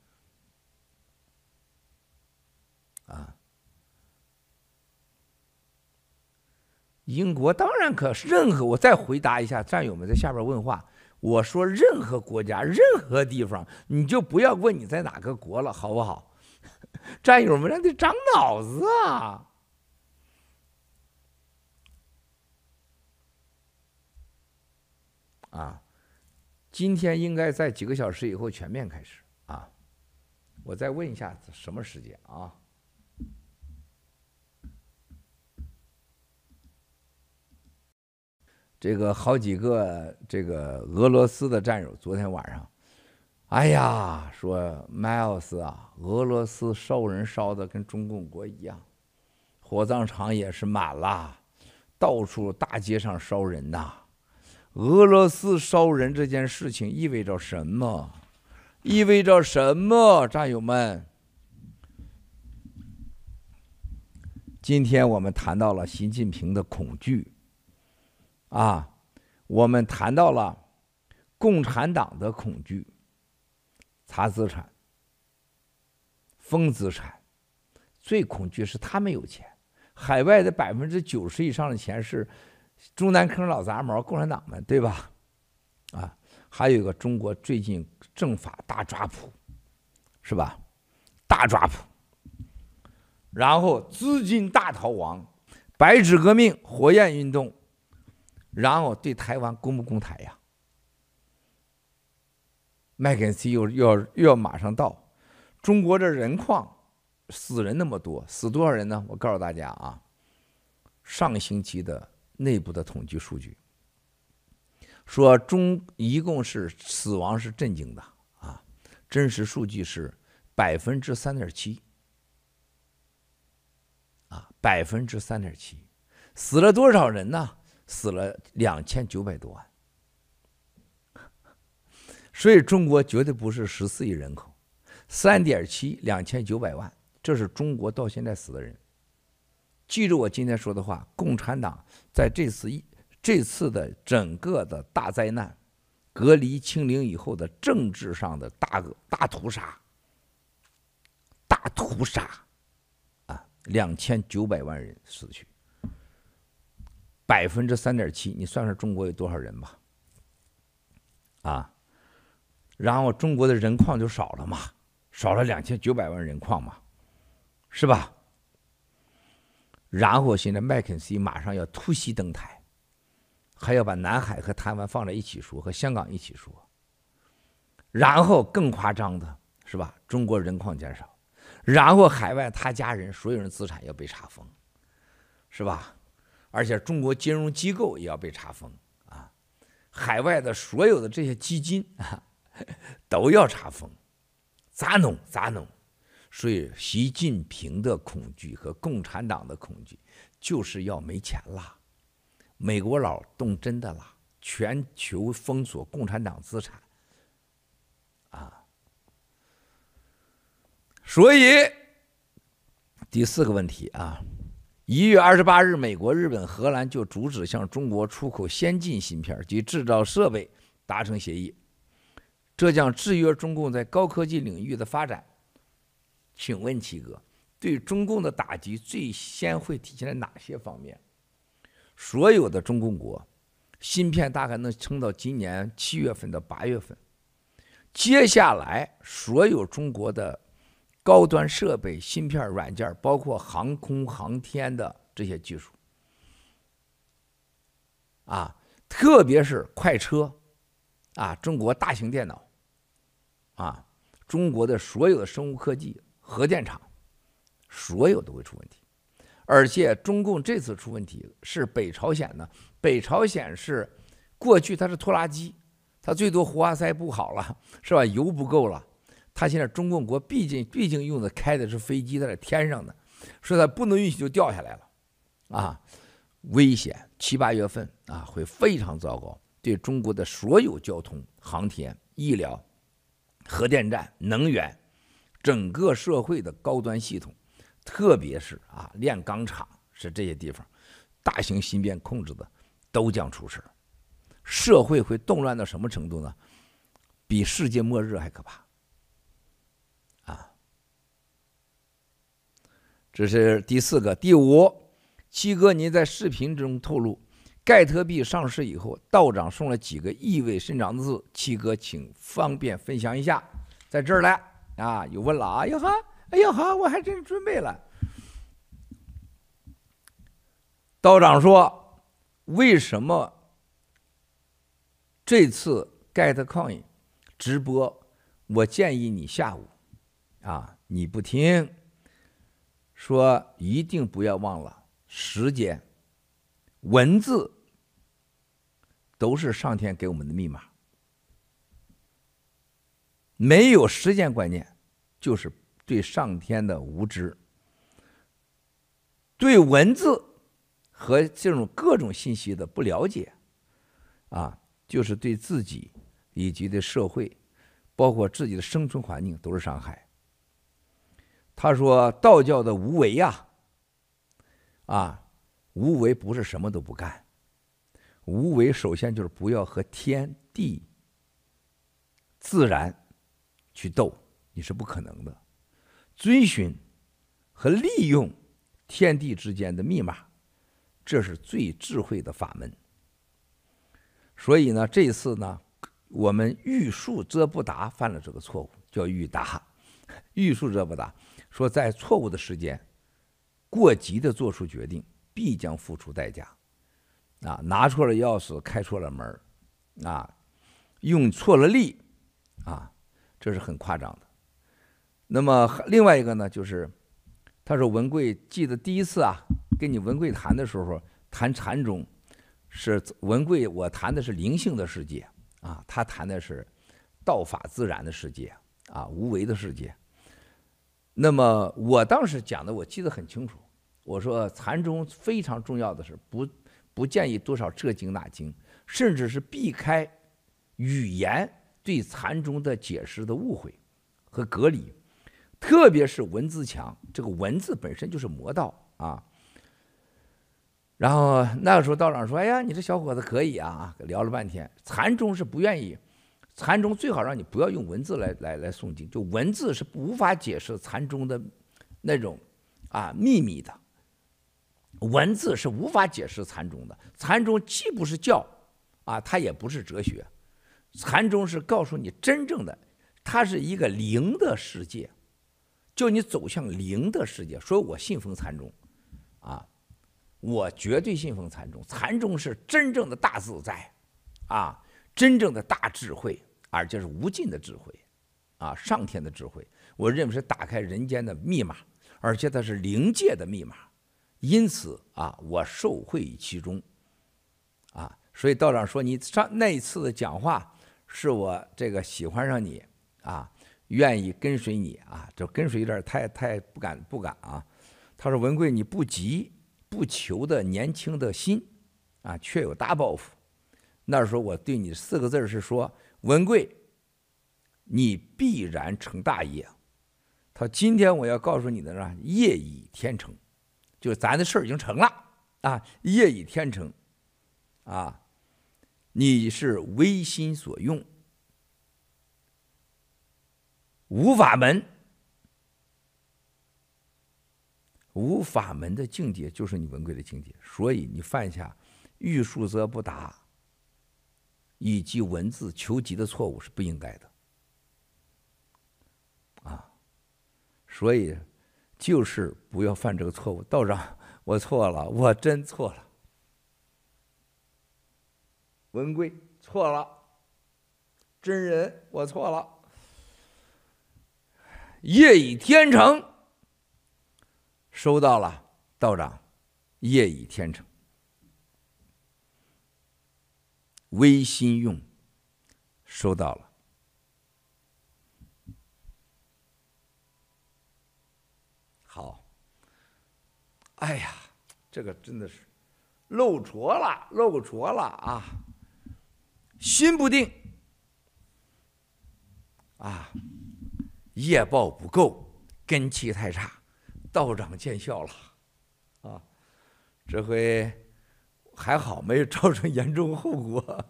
啊。英国当然可，任何我再回答一下战友们在下边问话。我说任何国家、任何地方，你就不要问你在哪个国了，好不好？*laughs* 战友们让得长脑子啊！啊，今天应该在几个小时以后全面开始啊！我再问一下什么时间啊？这个好几个这个俄罗斯的战友昨天晚上，哎呀，说 Miles 啊，俄罗斯烧人烧的跟中共国一样，火葬场也是满了，到处大街上烧人呐。俄罗斯烧人这件事情意味着什么？意味着什么？战友们，今天我们谈到了习近平的恐惧。啊，我们谈到了共产党的恐惧，查资产、封资产，最恐惧是他们有钱，海外的百分之九十以上的钱是中南坑老杂毛共产党们，对吧？啊，还有一个中国最近政法大抓捕，是吧？大抓捕，然后资金大逃亡，白纸革命、火焰运动。然后对台湾攻不攻台呀？麦肯锡又又要又要马上到，中国这人矿死人那么多，死多少人呢？我告诉大家啊，上星期的内部的统计数据说中一共是死亡是震惊的啊，真实数据是百分之三点七啊，百分之三点七，死了多少人呢？死了两千九百多万，所以中国绝对不是十四亿人口，三点七两千九百万，这是中国到现在死的人。记住我今天说的话，共产党在这次一这次的整个的大灾难、隔离清零以后的政治上的大大屠杀、大屠杀，啊，两千九百万人死去。百分之三点七，你算算中国有多少人吧？啊，然后中国的人矿就少了嘛，少了两千九百万人矿嘛，是吧？然后现在麦肯锡马上要突袭登台，还要把南海和台湾放在一起说，和香港一起说。然后更夸张的是吧？中国人矿减少，然后海外他家人所有人资产要被查封，是吧？而且中国金融机构也要被查封啊，海外的所有的这些基金啊都要查封，咋弄咋弄？所以习近平的恐惧和共产党的恐惧就是要没钱了，美国佬动真的了，全球封锁共产党资产啊。所以第四个问题啊。一月二十八日，美国、日本、荷兰就阻止向中国出口先进芯片及制造设备达成协议，这将制约中共在高科技领域的发展。请问七哥，对中共的打击最先会体现在哪些方面？所有的中共国芯片大概能撑到今年七月份到八月份，接下来所有中国的。高端设备、芯片、软件，包括航空航天的这些技术，啊，特别是快车，啊，中国大型电脑，啊，中国的所有的生物科技、核电厂，所有都会出问题。而且中共这次出问题是北朝鲜呢，北朝鲜是过去它是拖拉机，它最多活塞不好了，是吧？油不够了。他现在中共国毕竟毕竟用的开的是飞机，在天上的，所以他不能允许就掉下来了，啊，危险！七八月份啊会非常糟糕，对中国的所有交通、航天、医疗、核电站、能源，整个社会的高端系统，特别是啊炼钢厂是这些地方，大型芯片控制的都将出事，社会会动乱到什么程度呢？比世界末日还可怕。这是第四个，第五，七哥，您在视频中透露，盖特币上市以后，道长送了几个意味深长的字，七哥请方便分享一下。在这儿来啊，有问了啊，哎呀哈，哎呀哈，我还真准备了。道长说，为什么这次 GetCoin 直播，我建议你下午啊，你不听。说一定不要忘了时间，文字都是上天给我们的密码。没有时间观念，就是对上天的无知。对文字和这种各种信息的不了解，啊，就是对自己以及对社会，包括自己的生存环境都是伤害。他说：“道教的无为呀，啊，无为不是什么都不干，无为首先就是不要和天地、自然去斗，你是不可能的。遵循和利用天地之间的密码，这是最智慧的法门。所以呢，这次呢，我们欲速则不达，犯了这个错误，叫欲达，欲速则不达。”说在错误的时间，过急的做出决定，必将付出代价。啊，拿错了钥匙，开错了门啊，用错了力，啊，这是很夸张的。那么另外一个呢，就是他说文贵记得第一次啊，跟你文贵谈的时候，谈禅宗，是文贵我谈的是灵性的世界啊，他谈的是道法自然的世界啊，无为的世界。那么我当时讲的，我记得很清楚。我说禅宗非常重要的是不不建议多少这经那经，甚至是避开语言对禅宗的解释的误会和隔离，特别是文字墙，这个文字本身就是魔道啊。然后那个时候道长说：“哎呀，你这小伙子可以啊！”聊了半天，禅宗是不愿意。禅宗最好让你不要用文字来来来诵经，就文字是无法解释禅宗的那种啊秘密的。文字是无法解释禅宗的。禅宗既不是教啊，它也不是哲学。禅宗是告诉你真正的，它是一个灵的世界，叫你走向灵的世界。所以我信奉禅宗啊，我绝对信奉禅宗。禅宗是真正的大自在啊。真正的大智慧，而且是无尽的智慧，啊，上天的智慧，我认为是打开人间的密码，而且它是灵界的密码，因此啊，我受惠于其中，啊，所以道长说你上那一次的讲话，是我这个喜欢上你啊，愿意跟随你啊，就跟随有点太太不敢不敢啊。他说文贵你不急不求的年轻的心，啊，却有大抱负。那时候我对你四个字是说，文贵，你必然成大业。他今天我要告诉你的呢，业已天成，就咱的事儿已经成了啊，业已天成啊，你是唯心所用，无法门，无法门的境界就是你文贵的境界，所以你犯下欲速则不达，以及文字求急的错误是不应该的。啊所以，就是不要犯这个错误。道长，我错了，我真错了。文贵错了，真人我错了。夜已天成，收到了，道长，夜已天成。微心用，收到了。好哎呀，这个真的是漏着了，漏着了啊！心不定啊，业报不够，根气太差，道长见笑了啊！这回还好，没有造成严重后果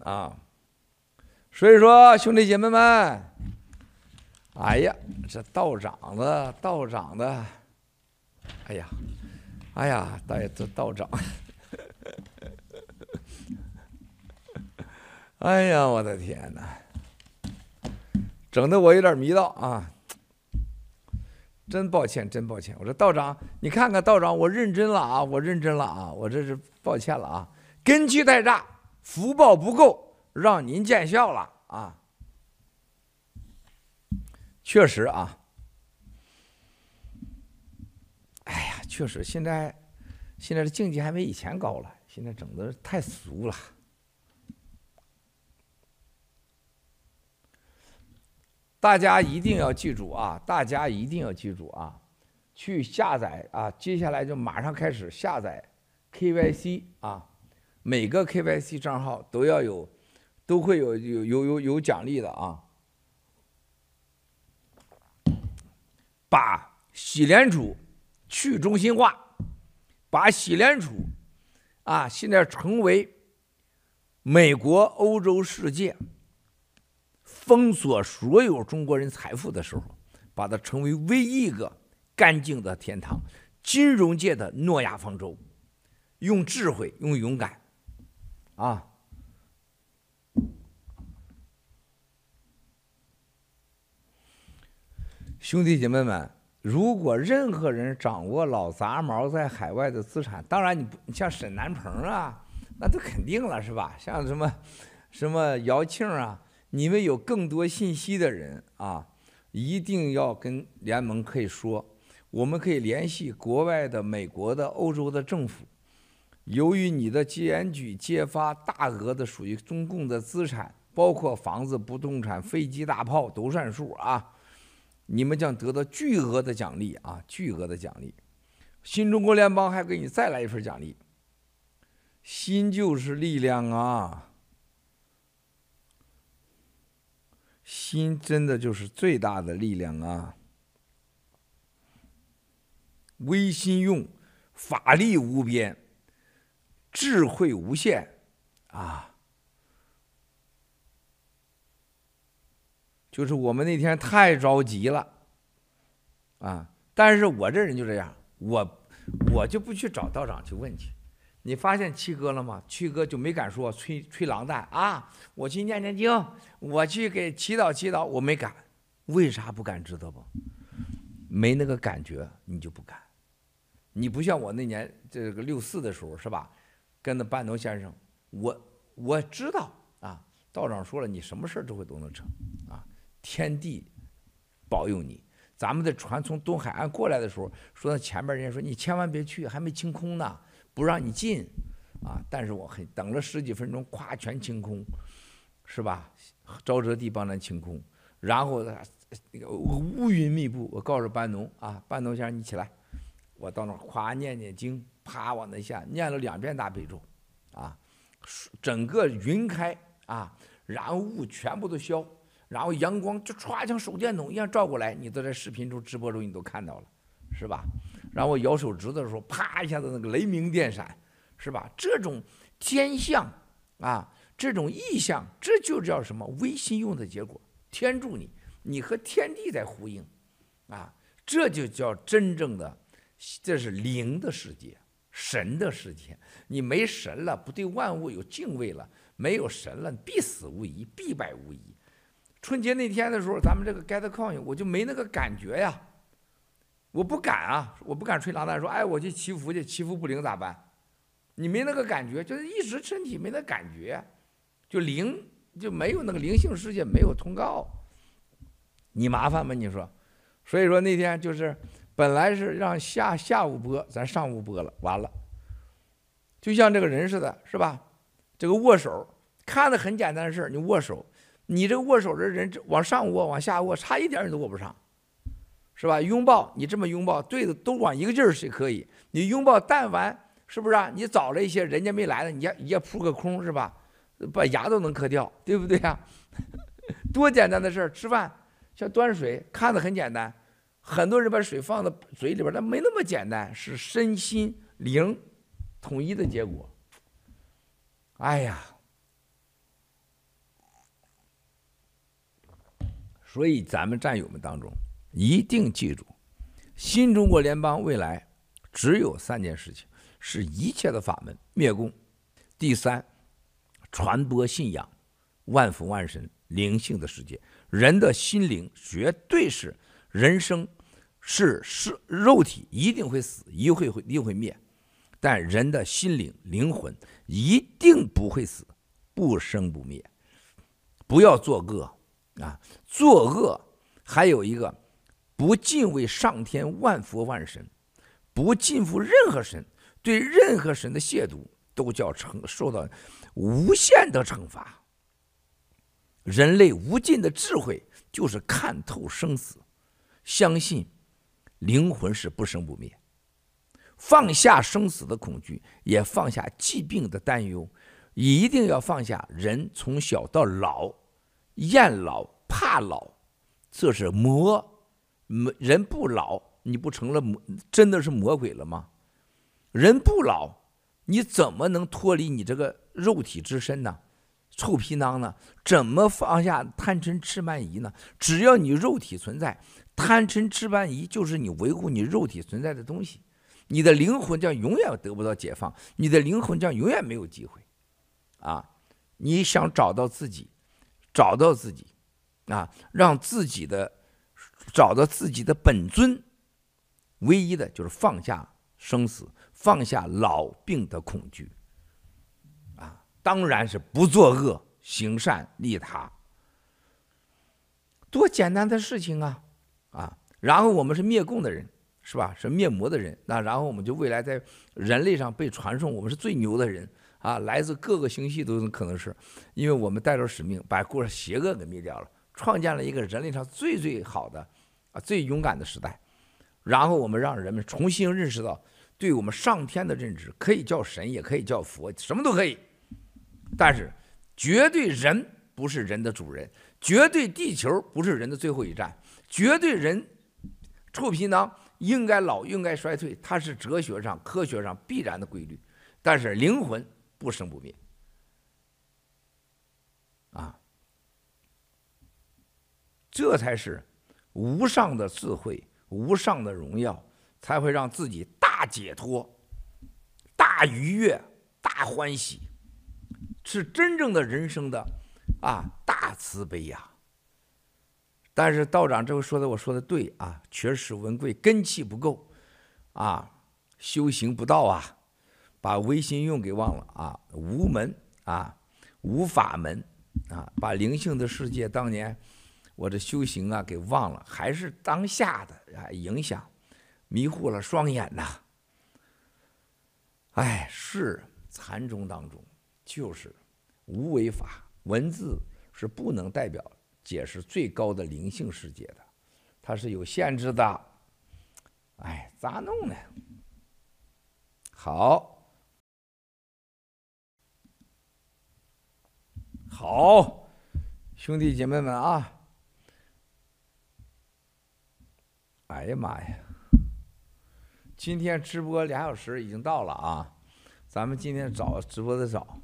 *laughs* 啊！所以说，兄弟姐妹们。哎呀，这道长的道长的，哎呀，哎呀，大爷这道长，*laughs* 哎呀，我的天哪，整的我有点迷道啊！真抱歉，真抱歉。我说道长，你看看道长，我认真了啊，我认真了啊，我这是抱歉了啊，根基太差，福报不够，让您见笑了啊。确实啊，哎呀，确实，现在现在的境界还没以前高了，现在整的太俗了。大家一定要记住啊！大家一定要记住啊！去下载啊！接下来就马上开始下载 KYC 啊！每个 KYC 账号都要有，都会有有有有有奖励的啊！把洗脸储去中心化，把洗脸储啊，现在成为美国、欧洲、世界封锁所有中国人财富的时候，把它成为唯一一个干净的天堂，金融界的诺亚方舟，用智慧，用勇敢，啊，兄弟姐妹们，如果任何人掌握老杂毛在海外的资产，当然你不像沈南鹏啊，那都肯定了是吧？像什么什么姚庆啊，你们有更多信息的人啊，一定要跟联盟可以说，我们可以联系国外的、美国的、欧洲的政府。由于你的检举揭发大额的属于中共的资产，包括房子、不动产、飞机、大炮都算数啊。你们将得到巨额的奖励啊！巨额的奖励，新中国联邦还给你再来一份奖励。心就是力量啊！心真的就是最大的力量啊！微心用，法力无边，智慧无限啊！就是我们那天太着急了，啊！但是我这人就这样，我我就不去找道长去问去。你发现七哥了吗？七哥就没敢说吹吹狼蛋啊！我去念念经，我去给祈祷祈祷，我没敢。为啥不敢？知道不？没那个感觉，你就不敢。你不像我那年这个六四的时候是吧？跟那半农先生，我我知道啊，道长说了，你什么事都会都能成啊。天地保佑你！咱们的船从东海岸过来的时候，说那前面人家说你千万别去，还没清空呢，不让你进，啊！但是我很等了十几分钟，咵全清空，是吧？沼泽地帮咱清空，然后那个乌云密布，我告诉班农啊，班农先生你起来，我到那咵念念经，啪往那下念了两遍大悲咒，啊，整个云开啊，然后雾全部都消。然后阳光就唰像手电筒一样照过来，你都在视频中、直播中你都看到了，是吧？然后我摇手指的时候，啪一下子那个雷鸣电闪，是吧？这种天象啊，这种异象，这就叫什么？微信用的结果，天助你，你和天地在呼应，啊，这就叫真正的，这是灵的世界，神的世界。你没神了，不对万物有敬畏了，没有神了，必死无疑，必败无疑。春节那天的时候，咱们这个 GetCoin，我就没那个感觉呀，我不敢啊，我不敢吹狼蛋说，哎，我去祈福去，祈福不灵咋办？你没那个感觉，就是一直身体没那感觉，就灵就没有那个灵性世界没有通告，你麻烦吗？你说，所以说那天就是本来是让下下午播，咱上午播了，完了，就像这个人似的，是吧？这个握手看着很简单的事儿，你握手。你这个握手的人，往上握，往下握，差一点你都握不上，是吧？拥抱，你这么拥抱，对的，都往一个劲儿是可以。你拥抱，但凡是不是啊？你早了一些，人家没来的，你也也扑个空，是吧？把牙都能磕掉，对不对呀？*laughs* 多简单的事儿，吃饭像端水，看着很简单，很多人把水放到嘴里边，那没那么简单，是身心灵统一的结果。哎呀！所以，咱们战友们当中一定记住，新中国联邦未来只有三件事情：是一切的法门灭共；第三，传播信仰，万佛万神灵性的世界。人的心灵绝对是人生是是肉体一定会死，一会会一定会灭，但人的心灵灵魂一定不会死，不生不灭。不要作恶。啊，作恶还有一个，不敬畏上天万佛万神，不敬服任何神，对任何神的亵渎都叫惩受到无限的惩罚。人类无尽的智慧就是看透生死，相信灵魂是不生不灭，放下生死的恐惧，也放下疾病的担忧，一定要放下人从小到老。厌老怕老，这是魔。人不老，你不成了魔？真的是魔鬼了吗？人不老，你怎么能脱离你这个肉体之身呢？臭皮囊呢？怎么放下贪嗔痴慢疑呢？只要你肉体存在，贪嗔痴慢疑就是你维护你肉体存在的东西。你的灵魂将永远得不到解放，你的灵魂将永远没有机会。啊，你想找到自己？找到自己，啊，让自己的找到自己的本尊，唯一的就是放下生死，放下老病的恐惧，啊，当然是不作恶，行善利他，多简单的事情啊，啊，然后我们是灭共的人，是吧？是灭魔的人，那然后我们就未来在人类上被传颂，我们是最牛的人。啊，来自各个星系都有可能是，因为我们带着使命，把过邪恶给灭掉了，创建了一个人类上最最好的，啊，最勇敢的时代。然后我们让人们重新认识到，对我们上天的认知，可以叫神，也可以叫佛，什么都可以。但是，绝对人不是人的主人，绝对地球不是人的最后一站，绝对人臭皮囊应该老，应该衰退，它是哲学上、科学上必然的规律。但是灵魂。不生不灭，啊，这才是无上的智慧，无上的荣耀，才会让自己大解脱、大愉悦、大欢喜，是真正的人生的啊大慈悲呀。但是道长这回说的，我说的对啊，缺失文贵，根气不够啊，修行不到啊。把唯心用给忘了啊，无门啊，无法门啊，把灵性的世界当年我这修行啊给忘了，还是当下的啊影响，迷糊了双眼呐。哎，是禅宗当中就是无为法，文字是不能代表解释最高的灵性世界的，它是有限制的。哎，咋弄呢？好。好，兄弟姐妹们啊！哎呀妈呀！今天直播俩小时已经到了啊，咱们今天早直播的早。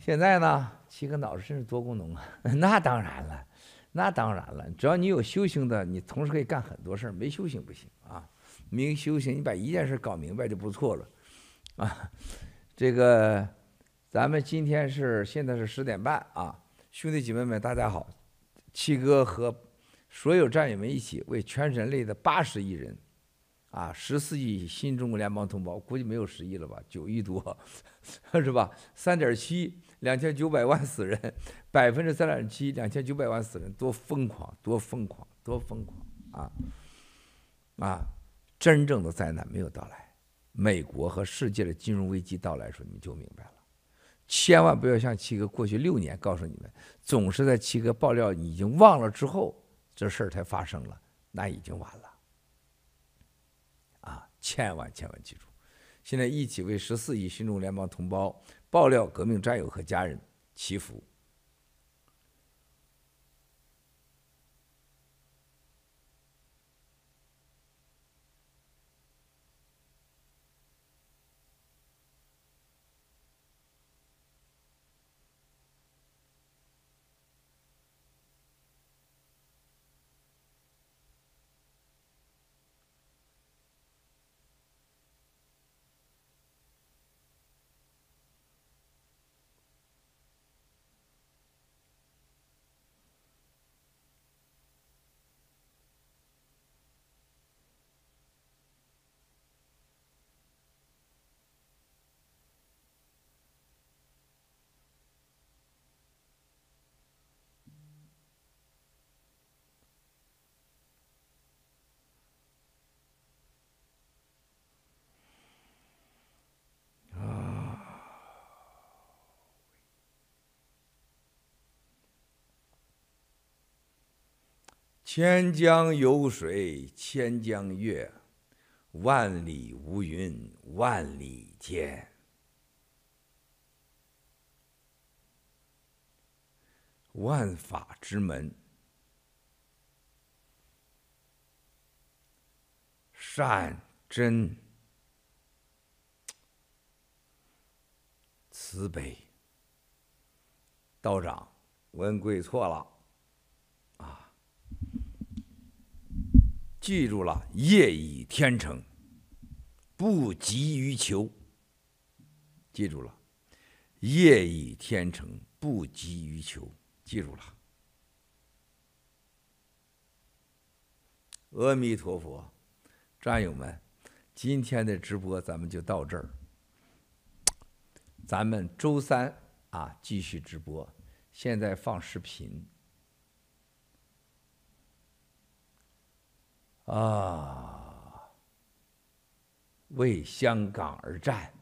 现在呢，七哥脑子真是多功能啊！*laughs* 那当然了，那当然了，只要你有修行的，你同时可以干很多事儿。没修行不行啊，没修行，你把一件事搞明白就不错了啊。这个，咱们今天是现在是十点半啊，兄弟姐妹们，大家好，七哥和所有战友们一起为全人类的八十亿人。啊，十四亿新中国联邦同胞，估计没有十亿了吧？九亿多，*laughs* 是吧？三点七，两千九百万死人，百分之三点七，两千九百万死人，多疯狂，多疯狂，多疯狂啊！啊，真正的灾难没有到来，美国和世界的金融危机到来的时候，你们就明白了。千万不要像七哥过去六年告诉你们，总是在七哥爆料已经忘了之后，这事儿才发生了，那已经晚了。啊千万千万记住，现在一起为十四亿新中国联邦同胞、爆料革命战友和家人祈福。千江有水千江月，万里无云万里天。万法之门，善真 *tsk* 慈悲。道长，文贵错了。记住了，业已天成，不急于求。记住了，业已天成，不急于求。记住了，阿弥陀佛，战友们，今天的直播咱们就到这儿。咱们周三啊继续直播，现在放视频。啊！为香港而战，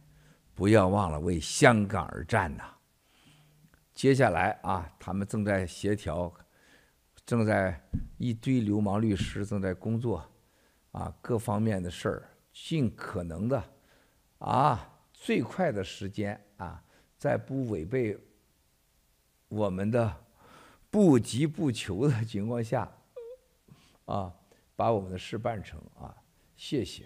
不要忘了为香港而战呐！接下来啊，他们正在协调，正在一堆流氓律师正在工作，啊，各方面的事儿，尽可能的，啊，最快的时间啊，在不违背我们的不急不求的情况下，啊。把我们的事办成啊！谢谢。